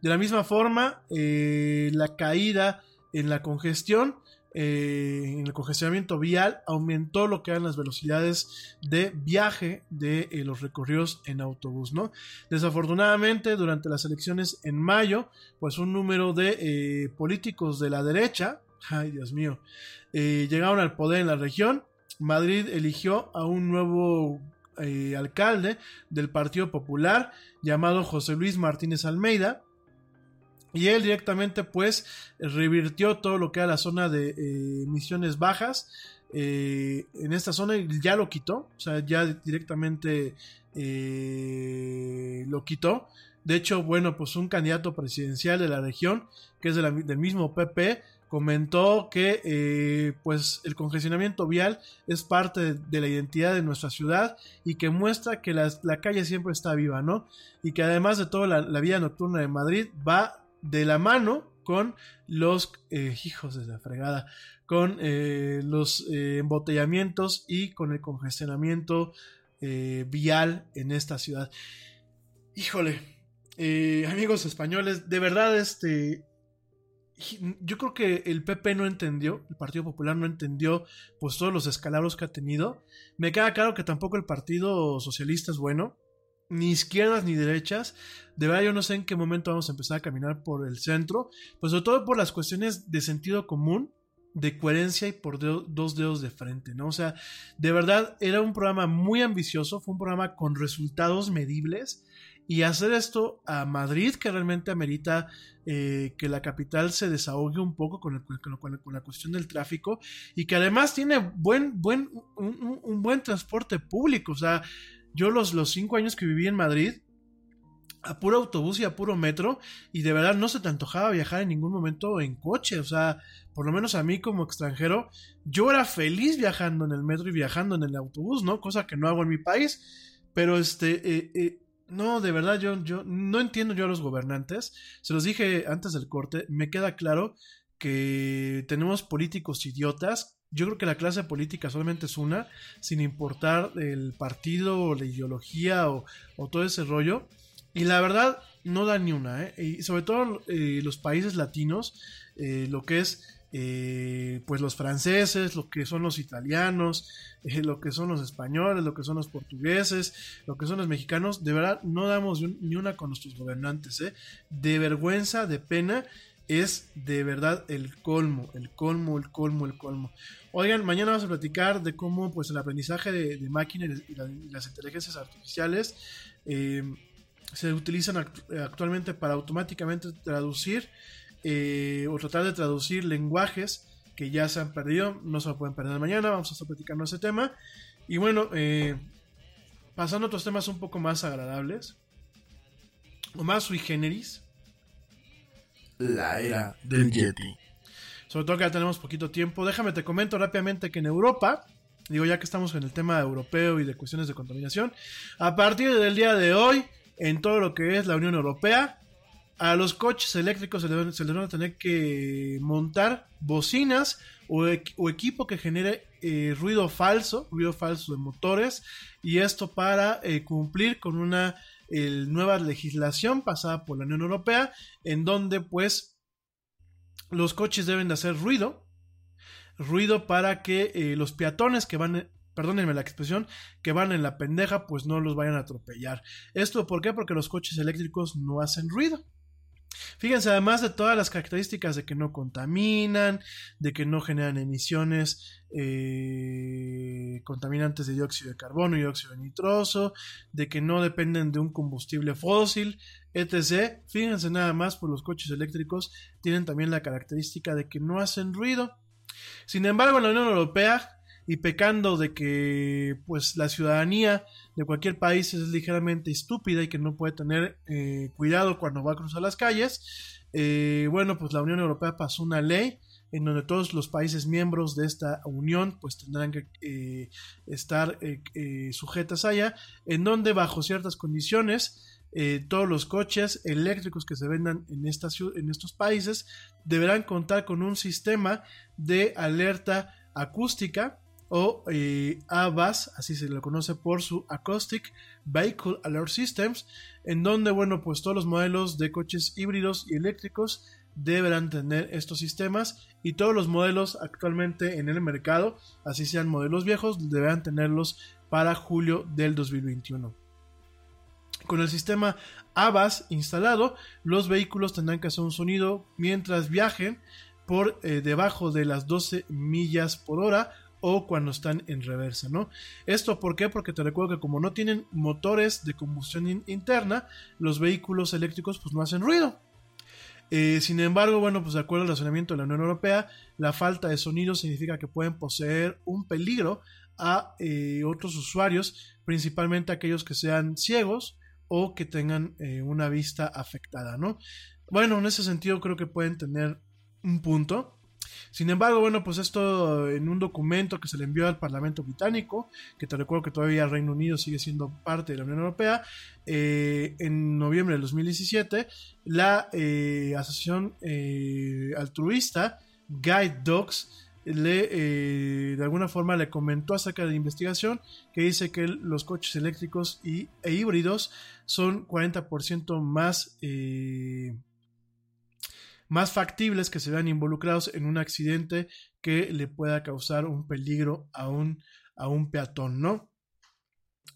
De la misma forma, eh, la caída en la congestión, eh, en el congestionamiento vial, aumentó lo que eran las velocidades de viaje de eh, los recorridos en autobús, ¿no? Desafortunadamente, durante las elecciones en mayo, pues un número de políticos de la derecha, ay Dios mío, llegaron al poder en la región. Madrid eligió a un nuevo alcalde del Partido Popular llamado José Luis Martínez Almeida y él directamente pues revirtió todo lo que era la zona de eh, emisiones bajas eh, en esta zona ya lo quitó, o sea, ya directamente eh, lo quitó. De hecho, bueno, pues un candidato presidencial de la región, que es del mismo PP, comentó que pues el congestionamiento vial es parte de, la identidad de nuestra ciudad y que muestra que la, calle siempre está viva, ¿no? Y que además de todo la, vida nocturna de Madrid va de la mano con los eh, hijos de la fregada, con eh, los eh, embotellamientos y con el congestionamiento vial en esta ciudad. Híjole, amigos españoles, de verdad, este, yo creo que el PP no entendió, el Partido Popular no entendió, pues todos los escalabros que ha tenido. Me queda claro que tampoco el Partido Socialista es bueno ni izquierdas ni derechas. De verdad yo no sé en qué momento vamos a empezar a caminar por el centro, pues sobre todo por las cuestiones de sentido común, de coherencia y por dos dedos de frente, ¿no? O sea, de verdad era un programa muy ambicioso, fue un programa con resultados medibles y hacer esto a Madrid, que realmente amerita eh, que la capital se desahogue un poco con, con, la cuestión del tráfico y que además tiene buen, buen, un, un buen transporte público, o sea, yo los, los cinco años que viví en Madrid, a puro autobús y a puro metro, y de verdad no se te antojaba viajar en ningún momento en coche, o sea, por lo menos a mí como extranjero, yo era feliz viajando en el metro y viajando en el autobús, ¿no? Cosa que no hago en mi país, pero este, eh, eh, no, de verdad yo, yo no entiendo yo a los gobernantes, se los dije antes del corte, me queda claro que tenemos políticos idiotas yo creo que la clase política solamente es una, sin importar el partido o la ideología o, todo ese rollo. Y la verdad, no da ni una, ¿eh? Y sobre todo eh, los países latinos, eh, lo que es eh, pues los franceses, lo que son los italianos, lo que son los españoles, lo que son los portugueses, lo que son los mexicanos, de verdad no damos ni una con nuestros gobernantes, de vergüenza, de pena, es de verdad el colmo, el colmo, el colmo, el colmo. Oigan, mañana vamos a platicar de cómo pues el aprendizaje de, máquinas y, las inteligencias artificiales eh, se utilizan actualmente para automáticamente traducir eh, o tratar de traducir lenguajes que ya se han perdido, no se lo pueden perder mañana, vamos a estar platicando ese tema. Y bueno, eh, pasando a otros temas un poco más agradables, o más sui generis, la era del Yeti. Sobre todo que ya tenemos poquito tiempo. Déjame te comento rápidamente que en Europa, digo ya que estamos en el tema europeo y de cuestiones de contaminación, a partir del día de hoy, en todo lo que es la Unión Europea, a los coches eléctricos se les, van a tener que montar bocinas o, equipo que genere eh, ruido falso, ruido falso de motores, y esto para eh, cumplir con una nueva legislación pasada por la Unión Europea, en donde pues los coches deben de hacer ruido, ruido para que eh, los peatones que van, perdónenme la expresión, que van en la pendeja, pues no los vayan a atropellar. ¿Esto por qué? Porque los coches eléctricos no hacen ruido. Fíjense, además de todas las características de que no contaminan, de que no generan emisiones eh, contaminantes de dióxido de carbono y dióxido de nitroso, de que no dependen de un combustible fósil, etc. Fíjense nada más, por los coches eléctricos tienen también la característica de que no hacen ruido. Sin embargo, en la Unión Europea y pecando de que pues la ciudadanía de cualquier país es ligeramente estúpida y que no puede tener eh, cuidado cuando va a cruzar las calles, eh, bueno, pues la Unión Europea pasó una ley en donde todos los países miembros de esta unión pues tendrán que eh, estar eh, eh, sujetas a ella, en donde bajo ciertas condiciones eh, todos los coches eléctricos que se vendan en, esta en estos países deberán contar con un sistema de alerta acústica o eh, ABAS, así se le conoce por su Acoustic Vehicle Alert Systems, en donde, bueno, pues todos los modelos de coches híbridos y eléctricos deberán tener estos sistemas y todos los modelos actualmente en el mercado, así sean modelos viejos, deberán tenerlos para julio del 2021. Con el sistema ABAS instalado, los vehículos tendrán que hacer un sonido mientras viajen por eh, debajo de las 12 millas por hora o cuando están en reversa, ¿no? Esto ¿por qué? Porque te recuerdo que como no tienen motores de combustión in- interna, los vehículos eléctricos pues no hacen ruido. Eh, sin embargo, bueno, pues de acuerdo al razonamiento de la Unión Europea, la falta de sonido significa que pueden poseer un peligro a eh, otros usuarios, principalmente aquellos que sean ciegos o que tengan eh, una vista afectada, ¿no? Bueno, en ese sentido creo que pueden tener un punto. Sin embargo, bueno, pues esto en un documento que se le envió al Parlamento británico, que te recuerdo que todavía Reino Unido sigue siendo parte de la Unión Europea, eh, en noviembre del 2017, la eh, asociación eh, altruista Guide Dogs le, de alguna forma le comentó acerca de la investigación que dice que los coches eléctricos y, e híbridos son 40% más más factibles que se vean involucrados en un accidente que le pueda causar un peligro a un, a un peatón, ¿no?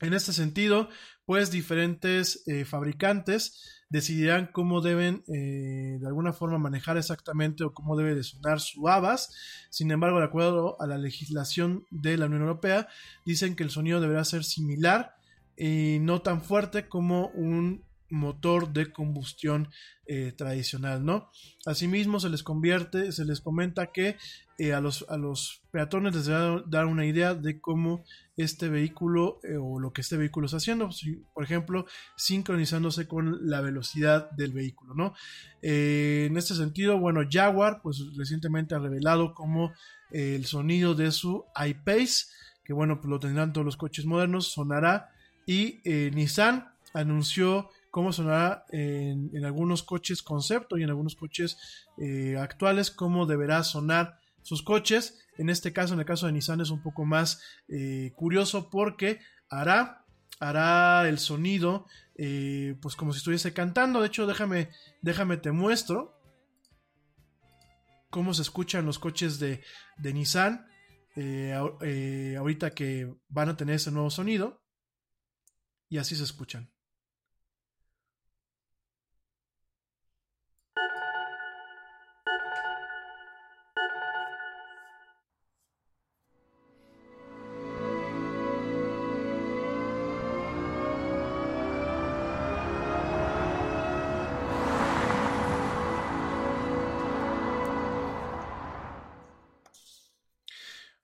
En este sentido, pues diferentes eh, fabricantes decidirán cómo deben eh, de alguna forma manejar exactamente o cómo debe de sonar su ABAS. Sin embargo, de acuerdo a la legislación de la Unión Europea, dicen que el sonido deberá ser similar y no tan fuerte como un motor de combustión eh, tradicional, ¿no? Asimismo, se les convierte, se les comenta que eh, a, los, a los peatones les debe dar una idea de cómo este vehículo eh, o lo que este vehículo está haciendo, por ejemplo, sincronizándose con la velocidad del vehículo, ¿no? En este sentido, bueno, Jaguar, pues recientemente ha revelado cómo el sonido de su iPace, que bueno, pues lo tendrán todos los coches modernos, sonará, y Nissan anunció cómo sonará en, algunos coches concepto y en algunos coches eh, actuales, cómo deberá sonar sus coches. En este caso, en el caso de Nissan es un poco más eh, curioso porque hará, hará el sonido eh, pues como si estuviese cantando. De hecho, déjame, déjame te muestro cómo se escuchan los coches de, de Nissan. Ahorita que van a tener ese nuevo sonido. Y así se escuchan.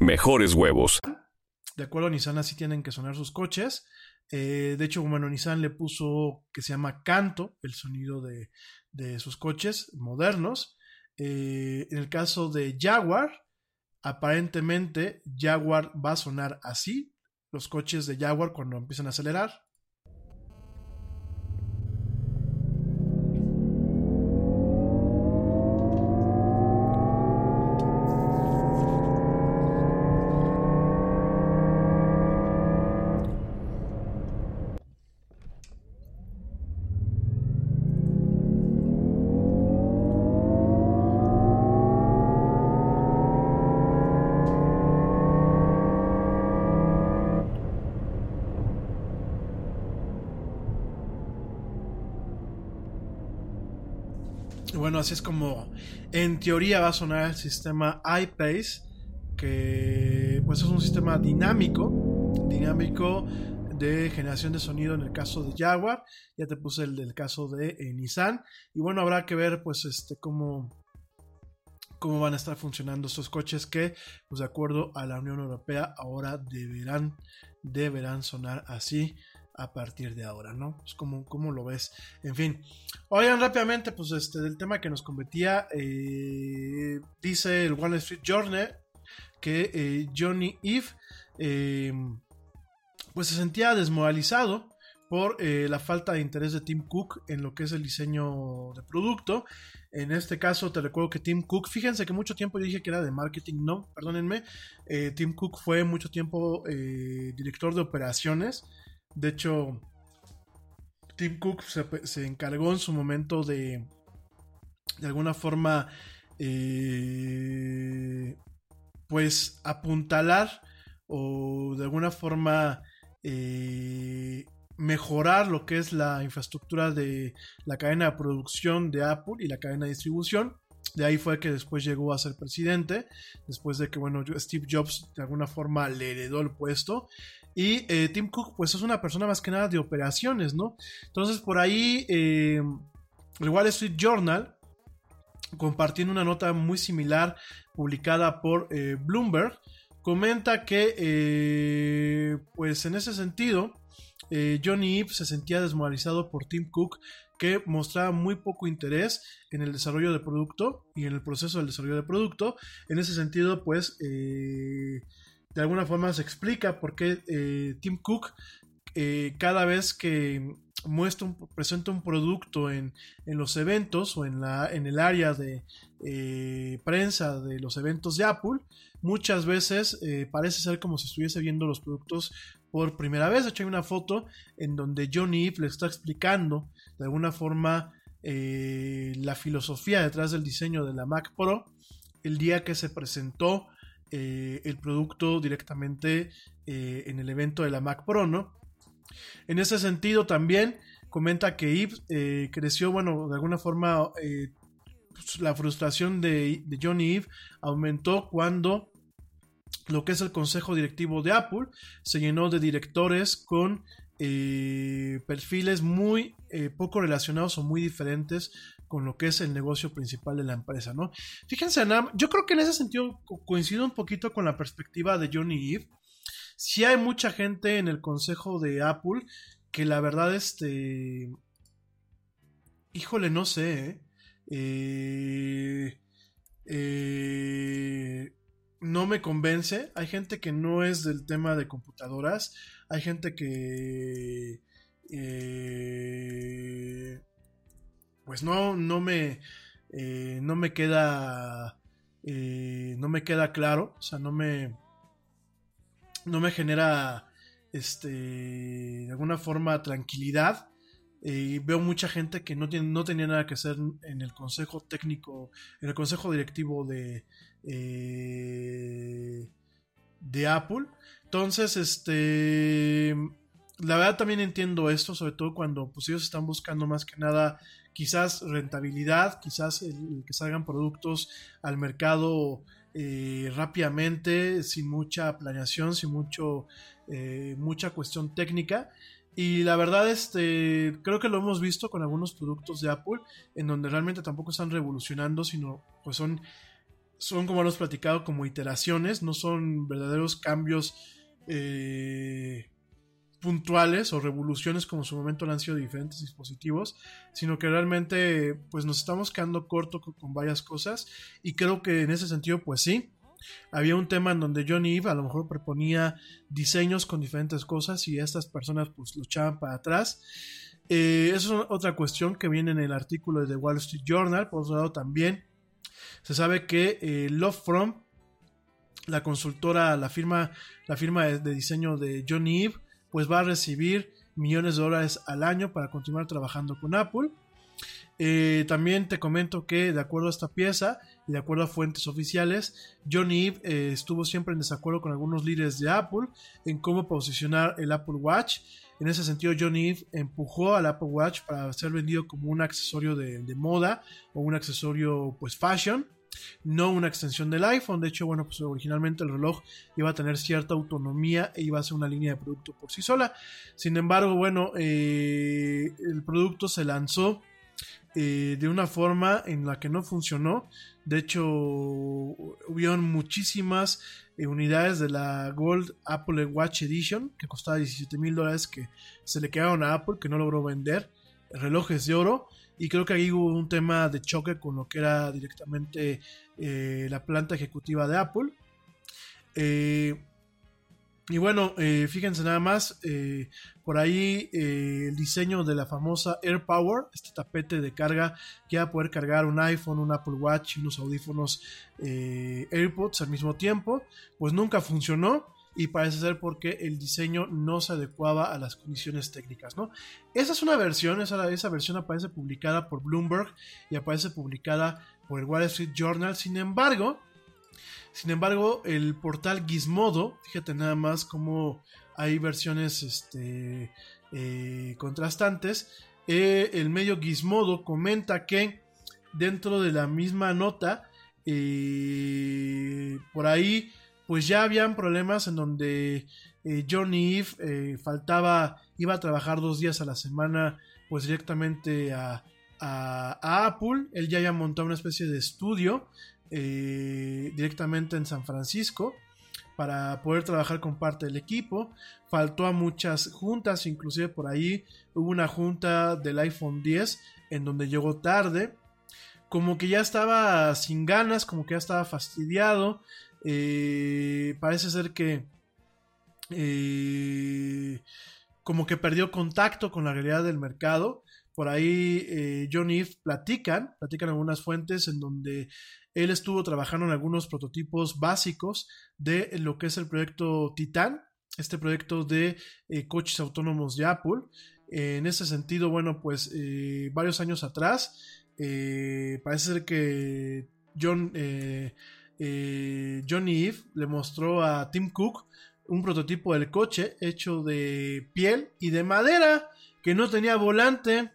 mejores huevos. De acuerdo a Nissan, así tienen que sonar sus coches. Eh, de hecho, bueno, Nissan le puso que se llama canto, el sonido de, de sus coches modernos. Eh, en el caso de Jaguar, aparentemente Jaguar va a sonar así. Los coches de Jaguar cuando empiezan a acelerar. Así es como en teoría va a sonar el sistema iPace, que pues es un sistema dinámico, dinámico de generación de sonido en el caso de Jaguar, ya te puse el del caso de eh, Nissan, y bueno, habrá que ver pues este cómo, cómo van a estar funcionando estos coches que, pues de acuerdo a la Unión Europea, ahora deberán, deberán sonar así a partir de ahora, ¿no? Pues como, ¿Cómo lo ves? En fin. Oigan, rápidamente, pues este, del tema que nos competía, eh, dice el Wall Street Journal que eh, Johnny Eve, eh, pues se sentía desmoralizado por la falta de interés de Tim Cook en lo que es el diseño de producto. En este caso, te recuerdo que Tim Cook, fíjense que mucho tiempo yo dije que era de marketing, no, perdónenme. Tim Cook fue mucho tiempo director de operaciones de hecho, Tim Cook se, encargó en su momento de, de alguna forma, eh, pues apuntalar o de alguna forma eh, mejorar lo que es la infraestructura de la cadena de producción de Apple y la cadena de distribución. De ahí fue que después llegó a ser presidente, después de que, bueno, Steve Jobs de alguna forma le heredó el puesto. Y eh, Tim Cook, pues es una persona más que nada de operaciones, ¿no? Entonces, por ahí, eh, el Wall Street Journal, compartiendo una nota muy similar publicada por eh, Bloomberg, comenta que, pues en ese sentido, Johnny Ive se sentía desmoralizado por Tim Cook, que mostraba muy poco interés en el desarrollo de producto y en el proceso del desarrollo de producto. En ese sentido, pues de alguna forma se explica por qué eh, Tim Cook eh, cada vez que muestra un, presenta un producto en, los eventos o en, la, en el área de eh, prensa de los eventos de Apple, muchas veces parece ser como si estuviese viendo los productos por primera vez. De hecho, hay una foto en donde Johnny Ive le está explicando de alguna forma la filosofía detrás del diseño de la Mac Pro el día que se presentó eh, el producto directamente eh, en el evento de la Mac Pro, ¿no? En ese sentido también comenta que Yves eh, creció, bueno, de alguna forma pues, la frustración de, de Johnny Eve aumentó cuando lo que es el consejo directivo de Apple se llenó de directores con perfiles muy poco relacionados o muy diferentes con lo que es el negocio principal de la empresa, ¿no? Fíjense, yo creo que en ese sentido coincido un poquito con la perspectiva de Johnny Eve. Si hay mucha gente en el consejo de Apple que la verdad, este... Híjole, no sé, ¿eh? eh, eh no me convence. Hay gente que no es del tema de computadoras. Hay gente que... pues no, no me, eh, no me queda, eh, no me queda claro, o sea, no me, no me genera, este, de alguna forma tranquilidad. Eh, veo mucha gente que no, tiene, no tenía nada que hacer en el consejo técnico, en el consejo directivo de, de Apple. Entonces, este, la verdad también entiendo esto, sobre todo cuando pues ellos están buscando más que nada quizás rentabilidad, quizás el, que salgan productos al mercado eh, rápidamente, sin mucha planeación, sin mucho, eh, mucha cuestión técnica. Y la verdad, este, creo que lo hemos visto con algunos productos de Apple, en donde realmente tampoco están revolucionando, sino pues son, son como hemos platicado, como iteraciones, no son verdaderos cambios eh, puntuales o revoluciones como en su momento han sido diferentes dispositivos, sino que realmente pues nos estamos quedando corto con, varias cosas y creo que en ese sentido pues sí. Había un tema en donde Johnny Ive a lo mejor proponía diseños con diferentes cosas y estas personas pues luchaban para atrás. Eh, es otra cuestión que viene en el artículo de The Wall Street Journal. Por otro lado también se sabe que eh, Love From, la consultora, la firma, la firma de, de diseño de Johnny Ive, pues va a recibir millones de dólares al año para continuar trabajando con Apple. Eh, también te comento que de acuerdo a esta pieza y de acuerdo a fuentes oficiales, Johnny Ive eh, estuvo siempre en desacuerdo con algunos líderes de Apple en cómo posicionar el Apple Watch. En ese sentido, Johnny Ive empujó al Apple Watch para ser vendido como un accesorio de, de moda o un accesorio pues fashion no una extensión del iPhone. De hecho, bueno, pues originalmente el reloj iba a tener cierta autonomía e iba a ser una línea de producto por sí sola. Sin embargo, bueno, eh, el producto se lanzó eh, de una forma en la que no funcionó. De hecho, hubieron muchísimas eh, unidades de la Gold Apple Watch Edition que costaba 17 mil dólares que se le quedaron a Apple, que no logró vender. Relojes de oro y creo que ahí hubo un tema de choque con lo que era directamente eh, la planta ejecutiva de Apple. Eh, y bueno, eh, fíjense nada más, por ahí el diseño de la famosa Air Power, este tapete de carga que va a poder cargar un iPhone, un Apple Watch y unos audífonos AirPods al mismo tiempo, pues nunca funcionó y parece ser porque el diseño no se adecuaba a las condiciones técnicas, ¿no? Esa es una versión, esa, versión aparece publicada por Bloomberg y aparece publicada por el Wall Street Journal, sin embargo, sin embargo, el portal Gizmodo, fíjate nada más cómo hay versiones este, eh, contrastantes, eh, el medio Gizmodo comenta que dentro de la misma nota, eh, por ahí pues ya habían problemas en donde eh, Johnny Eve eh, faltaba, iba a trabajar dos días a la semana, pues directamente a, Apple. Él ya había montado una especie de estudio eh, directamente en San Francisco para poder trabajar con parte del equipo. Faltó a muchas juntas, inclusive por ahí hubo una junta del iPhone 10 en donde llegó tarde. Como que ya estaba sin ganas, como que ya estaba fastidiado. Eh, parece ser que eh, como que perdió contacto con la realidad del mercado. Por ahí eh, John Eve platican, platican algunas fuentes en donde él estuvo trabajando en algunos prototipos básicos de lo que es el proyecto Titan, este proyecto de coches autónomos de Apple. en ese sentido, bueno, pues varios años atrás, parece ser que John eh, Johnny Eve le mostró a Tim Cook un prototipo del coche hecho de piel y de madera que no tenía volante.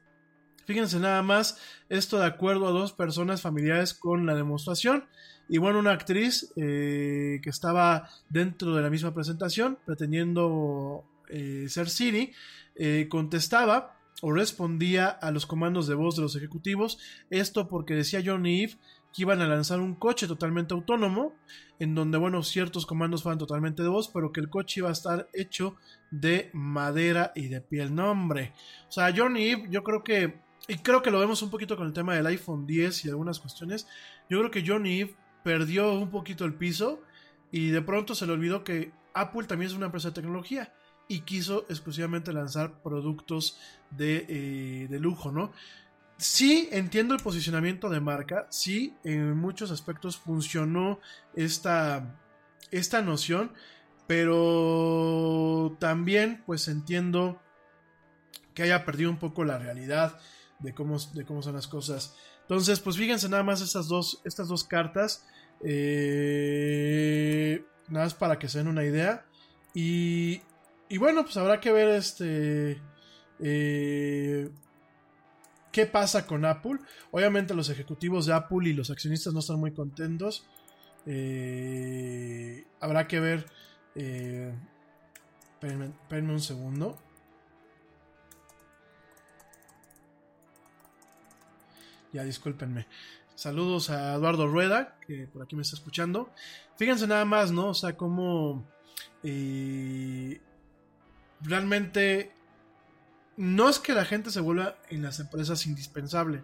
Fíjense nada más, esto de acuerdo a dos personas familiares con la demostración. Y bueno, una actriz eh, que estaba dentro de la misma presentación, pretendiendo eh, ser Siri, contestaba o respondía a los comandos de voz de los ejecutivos. Esto porque decía Johnny Eve que iban a lanzar un coche totalmente autónomo, en donde, bueno, ciertos comandos fueran totalmente de voz, pero que el coche iba a estar hecho de madera y de piel. No, hombre. O sea, Johnny yo creo que, y creo que lo vemos un poquito con el tema del iPhone 10 y algunas cuestiones, yo creo que Johnny Eve perdió un poquito el piso y de pronto se le olvidó que Apple también es una empresa de tecnología y quiso exclusivamente lanzar productos de, eh, de lujo, ¿no? Sí, entiendo el posicionamiento de marca, sí, en muchos aspectos funcionó esta, esta noción, pero también pues entiendo que haya perdido un poco la realidad de cómo, de cómo son las cosas. Entonces, pues fíjense nada más estas dos, estas dos cartas, eh, nada más para que se den una idea. Y, y bueno, pues habrá que ver este... Eh, ¿Qué pasa con Apple? Obviamente los ejecutivos de Apple y los accionistas no están muy contentos. Eh, habrá que ver... Eh, espérenme, un segundo. Ya, discúlpenme. Saludos a Eduardo Rueda, que por aquí me está escuchando. Fíjense nada más, ¿no? O sea, cómo eh, realmente no es que la gente se vuelva en las empresas indispensable,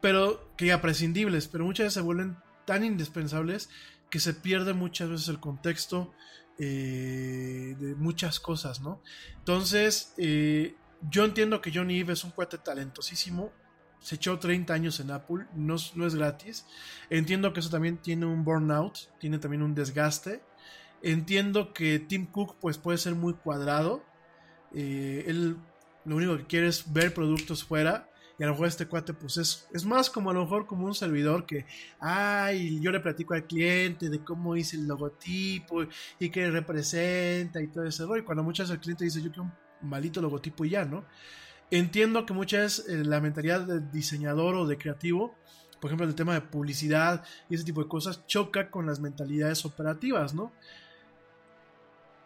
pero que ya prescindibles, pero muchas veces se vuelven tan indispensables que se pierde muchas veces el contexto eh, de muchas cosas, ¿no? Entonces, eh, yo entiendo que Johnny Ive es un cuate talentosísimo, se echó 30 años en Apple, no, no es gratis. Entiendo que eso también tiene un burnout, tiene también un desgaste. Entiendo que Tim Cook pues puede ser muy cuadrado. Eh, él lo único que quiere es ver productos fuera Y a lo mejor este cuate, pues es, es más como a lo mejor como un servidor que, ay, yo le platico al cliente de cómo hice el logotipo y qué representa y todo ese rollo. Cuando muchas veces el cliente dice, yo quiero un maldito logotipo y ya, ¿no? Entiendo que muchas veces la mentalidad de diseñador o de creativo, por ejemplo, el tema de publicidad y ese tipo de cosas, choca con las mentalidades operativas, ¿no?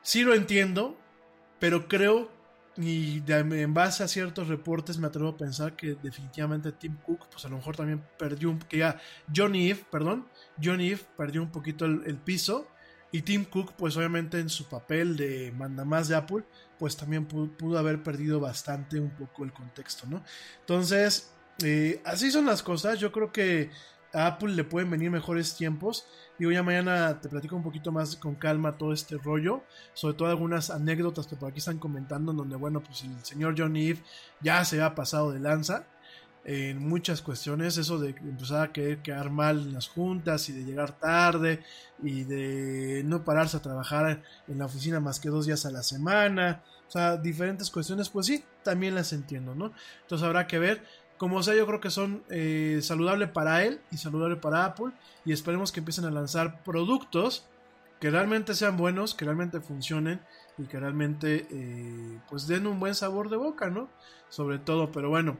Sí lo entiendo, pero creo y en base a ciertos reportes me atrevo a pensar que definitivamente Tim Cook, pues a lo mejor también perdió un que ya Johnny Eve, perdón, Johnny Eve perdió un poquito el, piso y Tim Cook, pues obviamente en su papel de mandamás de Apple, pues también pudo, haber perdido bastante un poco el contexto, ¿no? Entonces, eh, así son las cosas. Yo creo que a Apple le pueden venir mejores tiempos. Digo, ya mañana te platico un poquito más con calma todo este rollo. Sobre todo algunas anécdotas que por aquí están comentando. En donde, bueno, pues el señor John Eve ya se ha pasado de lanza. En muchas cuestiones, eso de empezar a querer quedar mal en las juntas y de llegar tarde y de no pararse a trabajar en la oficina más que dos días a la semana, o sea, diferentes cuestiones, pues sí, también las entiendo, ¿no? Entonces habrá que ver como sea, yo creo que son eh, saludable para él y saludable para Apple. Y esperemos que empiecen a lanzar productos que realmente sean buenos, que realmente funcionen y que realmente eh, pues den un buen sabor de boca, ¿no? Sobre todo, pero bueno.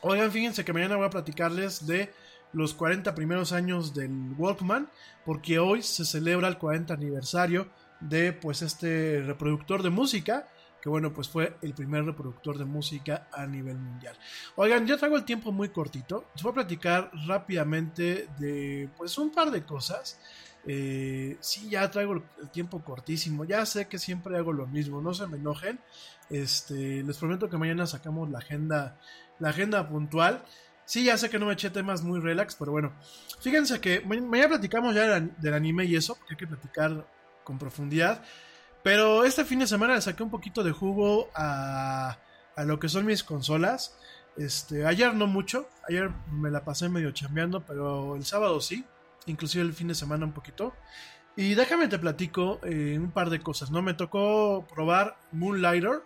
Oigan, fíjense que mañana voy a platicarles de los 40 primeros años del Walkman, porque hoy se celebra el 40 aniversario de pues este reproductor de música que bueno, pues fue el primer reproductor de música a nivel mundial. Oigan, ya traigo el tiempo muy cortito, les voy a platicar rápidamente de pues un par de cosas. Eh, sí, ya traigo el tiempo cortísimo, ya sé que siempre hago lo mismo, no se me enojen. Este, les prometo que mañana sacamos la agenda, la agenda puntual. Sí, ya sé que no me eché temas muy relax, pero bueno, fíjense que mañana platicamos ya del anime y eso, porque hay que platicar con profundidad. Pero este fin de semana le saqué un poquito de jugo a, a lo que son mis consolas. Este, ayer no mucho, ayer me la pasé medio chambeando, pero el sábado sí, inclusive el fin de semana un poquito. Y déjame te platico eh, un par de cosas, ¿no? Me tocó probar Moonlighter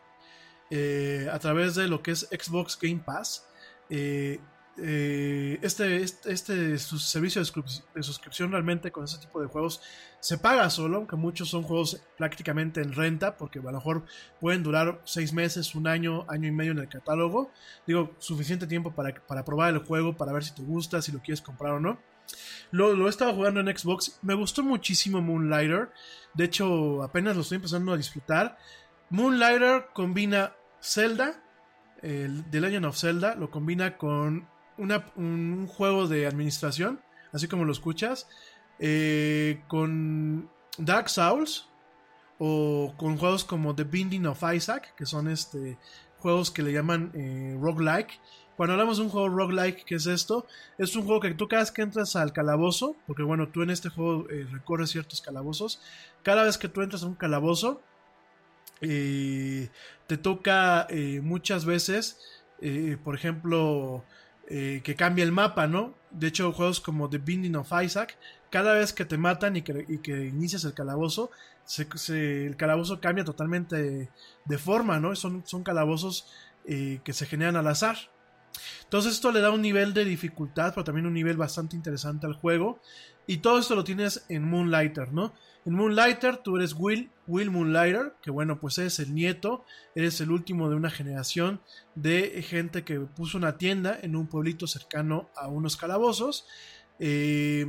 eh, a través de lo que es Xbox Game Pass. Eh, eh, este, este, este servicio de suscripción realmente con ese tipo de juegos se paga solo, aunque muchos son juegos prácticamente en renta, porque a lo mejor pueden durar seis meses, un año, año y medio en el catálogo. Digo, suficiente tiempo para, para probar el juego, para ver si te gusta, si lo quieres comprar o no. Lo, lo he estado jugando en Xbox, me gustó muchísimo Moonlighter, de hecho apenas lo estoy empezando a disfrutar. Moonlighter combina Zelda, el The Legend of Zelda, lo combina con un juego de administración, así como lo escuchas, eh, con Dark Souls o con juegos como The Binding of Isaac, que son este juegos que le llaman eh, roguelike. Cuando hablamos de un juego roguelike, ¿qué es esto? Es un juego que tú cada vez que entras al calabozo, porque bueno, tú en este juego eh, recorres ciertos calabozos, cada vez que tú entras a un calabozo, te toca muchas veces, por ejemplo, eh, que cambia el mapa, ¿no? De hecho, juegos como The Binding of Isaac, cada vez que te matan y que, inicias el calabozo, el calabozo cambia totalmente de, forma, ¿no? Son, calabozos eh, que se generan al azar. Entonces esto le da un nivel de dificultad, pero también un nivel bastante interesante al juego. Y todo esto lo tienes en Moonlighter, ¿no? En Moonlighter tú eres Will, Will Moonlighter, que bueno, pues eres el nieto, eres el último de una generación de gente que puso una tienda en un pueblito cercano a unos calabozos. Eh,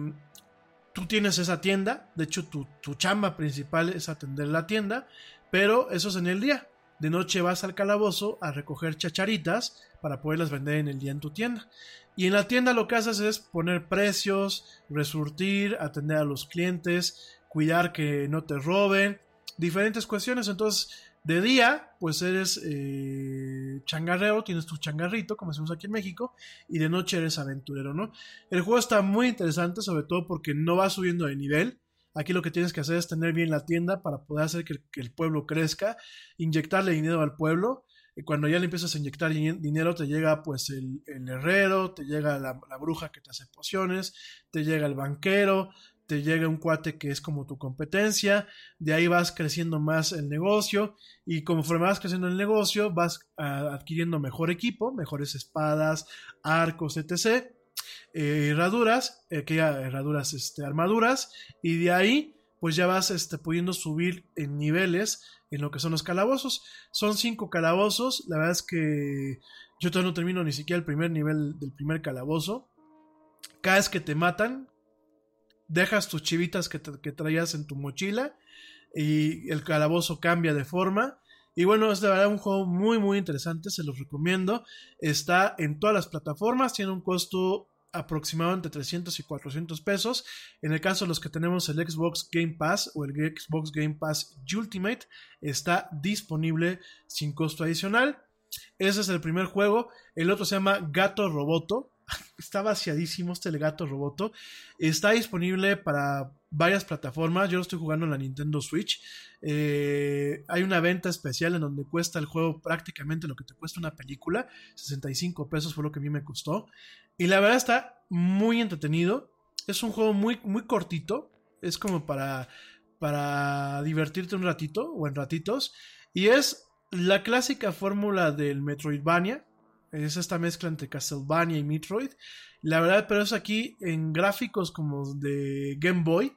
tú tienes esa tienda, de hecho tu, tu chamba principal es atender la tienda, pero eso es en el día. De noche vas al calabozo a recoger chacharitas para poderlas vender en el día en tu tienda. Y en la tienda lo que haces es poner precios, resurtir, atender a los clientes, cuidar que no te roben, diferentes cuestiones. Entonces, de día, pues eres eh, changarrero, tienes tu changarrito, como decimos aquí en México, y de noche eres aventurero, ¿no? El juego está muy interesante, sobre todo porque no va subiendo de nivel. Aquí lo que tienes que hacer es tener bien la tienda para poder hacer que, el pueblo crezca, inyectarle dinero al pueblo. Y cuando ya le empiezas a inyectar dinero, te llega pues el, herrero, te llega la, bruja que te hace pociones, te llega el banquero, te llega un cuate que es como tu competencia, de ahí vas creciendo más el negocio y conforme vas creciendo el negocio vas ah, adquiriendo mejor equipo, mejores espadas, arcos, etc. eh, herraduras, eh, que herraduras, este, armaduras y de ahí pues ya vas este, pudiendo subir en niveles en lo que son los calabozos. Son cinco calabozos, la verdad es que yo todavía no termino ni siquiera el primer nivel del primer calabozo. Cada vez que te matan, dejas tus chivitas que, que traías en tu mochila y el calabozo cambia de forma. Y bueno, es de verdad un juego muy muy interesante, se los recomiendo. Está en todas las plataformas, tiene un costo aproximado entre 300 y 400 pesos. En el caso de los que tenemos el Xbox Game Pass o el Xbox Game Pass Ultimate, está disponible sin costo adicional. Ese es el primer juego. El otro se llama Gato Roboto. <laughs> Está vaciadísimo este el Gato Roboto. Está disponible para varias plataformas. Yo lo estoy jugando en la Nintendo Switch. Eh, hay una venta especial en donde cuesta el juego prácticamente lo que te cuesta una película. 65 pesos fue lo que a mí me costó. Y la verdad está muy entretenido. Es un juego muy, muy cortito. Es como para, para divertirte un ratito o en ratitos. Y es la clásica fórmula del Metroidvania. Es esta mezcla entre Castlevania y Metroid. La verdad, pero es aquí en gráficos como de Game Boy.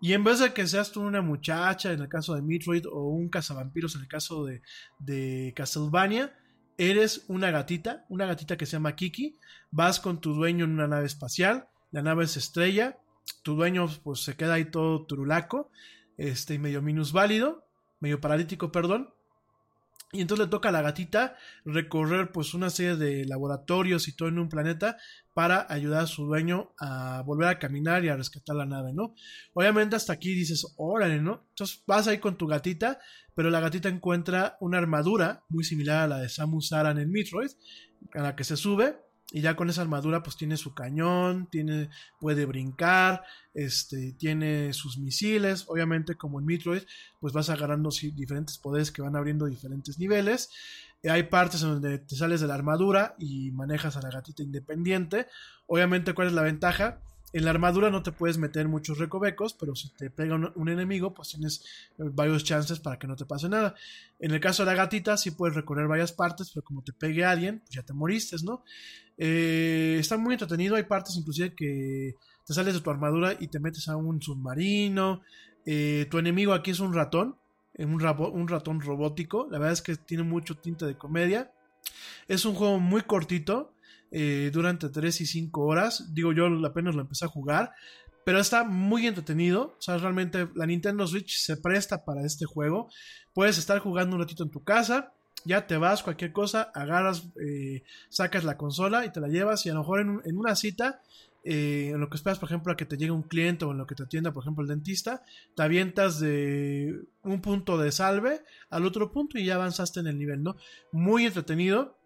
Y en vez de que seas tú una muchacha en el caso de Metroid o un cazavampiros en el caso de, de Castlevania, eres una gatita, una gatita que se llama Kiki. Vas con tu dueño en una nave espacial. La nave se estrella. Tu dueño pues se queda ahí todo turulaco. Este, medio minusválido. Medio paralítico, perdón. Y entonces le toca a la gatita recorrer pues una serie de laboratorios y todo en un planeta para ayudar a su dueño a volver a caminar y a rescatar la nave, ¿no? Obviamente hasta aquí dices, órale, ¿no? Entonces vas ahí con tu gatita, pero la gatita encuentra una armadura muy similar a la de Samus Aran en Metroid, a la que se sube y ya con esa armadura pues tiene su cañón, tiene puede brincar, este tiene sus misiles, obviamente como en Metroid, pues vas agarrando diferentes poderes que van abriendo diferentes niveles. Eh, Hay partes en donde te sales de la armadura y manejas a la gatita independiente. Obviamente, ¿cuál es la ventaja? En la armadura no te puedes meter muchos recovecos, pero si te pega un, un enemigo, pues tienes eh, varios chances para que no te pase nada. En el caso de la gatita, sí puedes recorrer varias partes, pero como te pegue alguien, pues ya te moriste, ¿no? Eh, está muy entretenido. Hay partes inclusive que te sales de tu armadura y te metes a un submarino. Eh, tu enemigo aquí es un ratón, eh, un, ratón robótico. La verdad es que tiene mucho tinte de comedia. Es un juego muy cortito, durante 3 y 5 horas. Digo, yo apenas lo empecé a jugar, pero está muy entretenido. O sea, realmente la Nintendo Switch se presta para este juego. Puedes estar jugando un ratito en tu casa, ya te vas, cualquier cosa, agarras, eh, sacas la consola y te la llevas y a lo mejor en, en una cita, eh, en lo que esperas, por ejemplo, a que te llegue un cliente o en lo que te atienda, por ejemplo, el dentista, te avientas de un punto de salve al otro punto y ya avanzaste en el nivel, ¿no? Muy entretenido.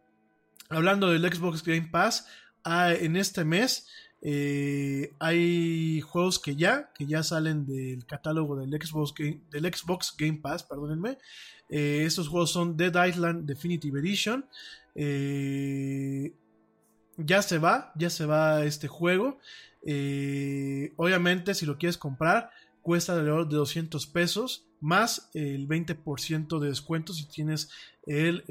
Hablando del Xbox Game Pass, ah, en este mes eh, hay juegos que ya, que ya salen del catálogo del Xbox Game, del Xbox Game Pass, perdónenme. Eh, estos juegos son Dead Island Definitive Edition. Eh, ya se va, ya se va este juego. Eh, obviamente, si lo quieres comprar, cuesta alrededor de 200 pesos, más el 20% de descuento si tienes el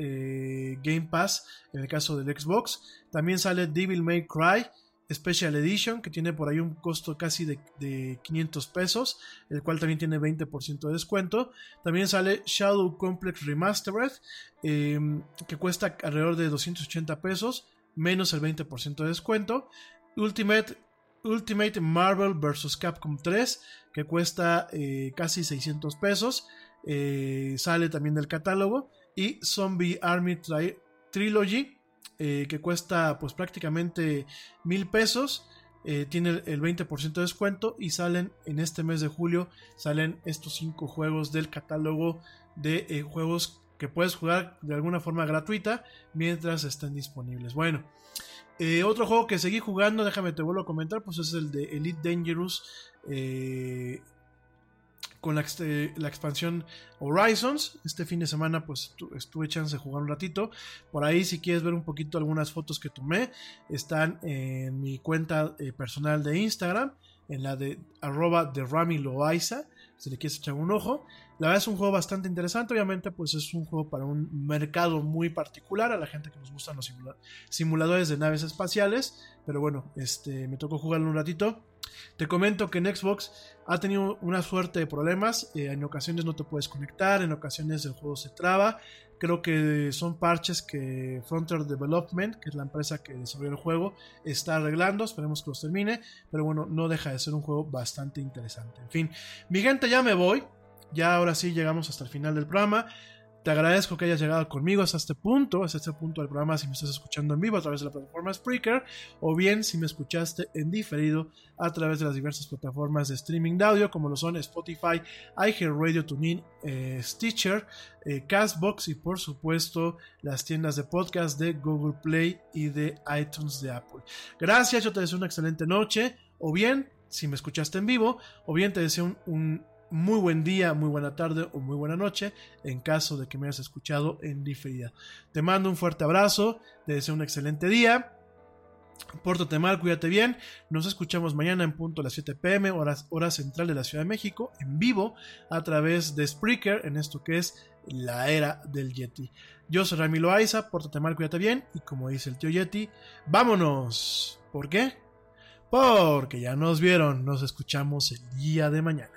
Game Pass en el caso del Xbox. También sale Devil May Cry Special Edition, que tiene por ahí un costo casi de, de 500 pesos, el cual también tiene 20% de descuento. También sale Shadow Complex Remastered, eh, que cuesta alrededor de 280 pesos, menos el 20% de descuento. Ultimate, Ultimate Marvel vs. Capcom 3, que cuesta eh, casi 600 pesos, eh, sale también del catálogo. Y Zombie Army Tri- Trilogy, eh, que cuesta pues prácticamente mil pesos. eh, tiene el- el 20% de descuento y salen en este mes de julio salen estos cinco juegos del catálogo de eh, juegos que puedes jugar de alguna forma gratuita mientras estén disponibles. Bueno, otro juego que seguí jugando, déjame te vuelvo a comentar, pues es el de Elite Dangerous con eh, la expansión Horizons. Este fin de semana pues tu- estuve chance de jugar un ratito. Por ahí si quieres ver un poquito algunas fotos que tomé, están en mi cuenta eh, personal de Instagram. en la de arroba de Rami si le quieres echar un ojo. La verdad es un juego bastante interesante, obviamente pues es un juego para un mercado muy particular, a la gente que nos gustan los simuladores de naves espaciales, pero bueno, este, me tocó jugarlo un ratito. Te comento que en Xbox ha tenido una suerte de problemas, eh, en ocasiones no te puedes conectar, en ocasiones el juego se traba, creo que son parches que Frontier Development, que es la empresa que desarrolló el juego, está arreglando, esperemos que los termine, pero bueno, no deja de ser un juego bastante interesante. En fin, mi gente, ya me voy, ya ahora sí llegamos hasta el final del programa. Te agradezco que hayas llegado conmigo hasta este punto, hasta este punto del programa, si me estás escuchando en vivo a través de la plataforma Spreaker, o bien si me escuchaste en diferido a través de las diversas plataformas de streaming de audio, como lo son Spotify, iHeartRadio, TuneIn, eh, Stitcher, eh, Castbox y por supuesto las tiendas de podcast de Google Play y de iTunes de Apple. Gracias, yo te deseo una excelente noche, o bien si me escuchaste en vivo, o bien te deseo un muy buen día, muy buena tarde o muy buena noche en caso de que me hayas escuchado en diferida. Te mando un fuerte abrazo, te deseo un excelente día. Pórtate mal, cuídate bien. Nos escuchamos mañana en punto a las 7 pm, hora, hora central de la Ciudad de México, en vivo, a través de Spreaker, en esto que es la era del Yeti. Yo soy Ramiro Aiza, pórtate mal, cuídate bien. Y como dice el tío Yeti, vámonos. ¿Por qué? Porque ya nos vieron, nos escuchamos el día de mañana.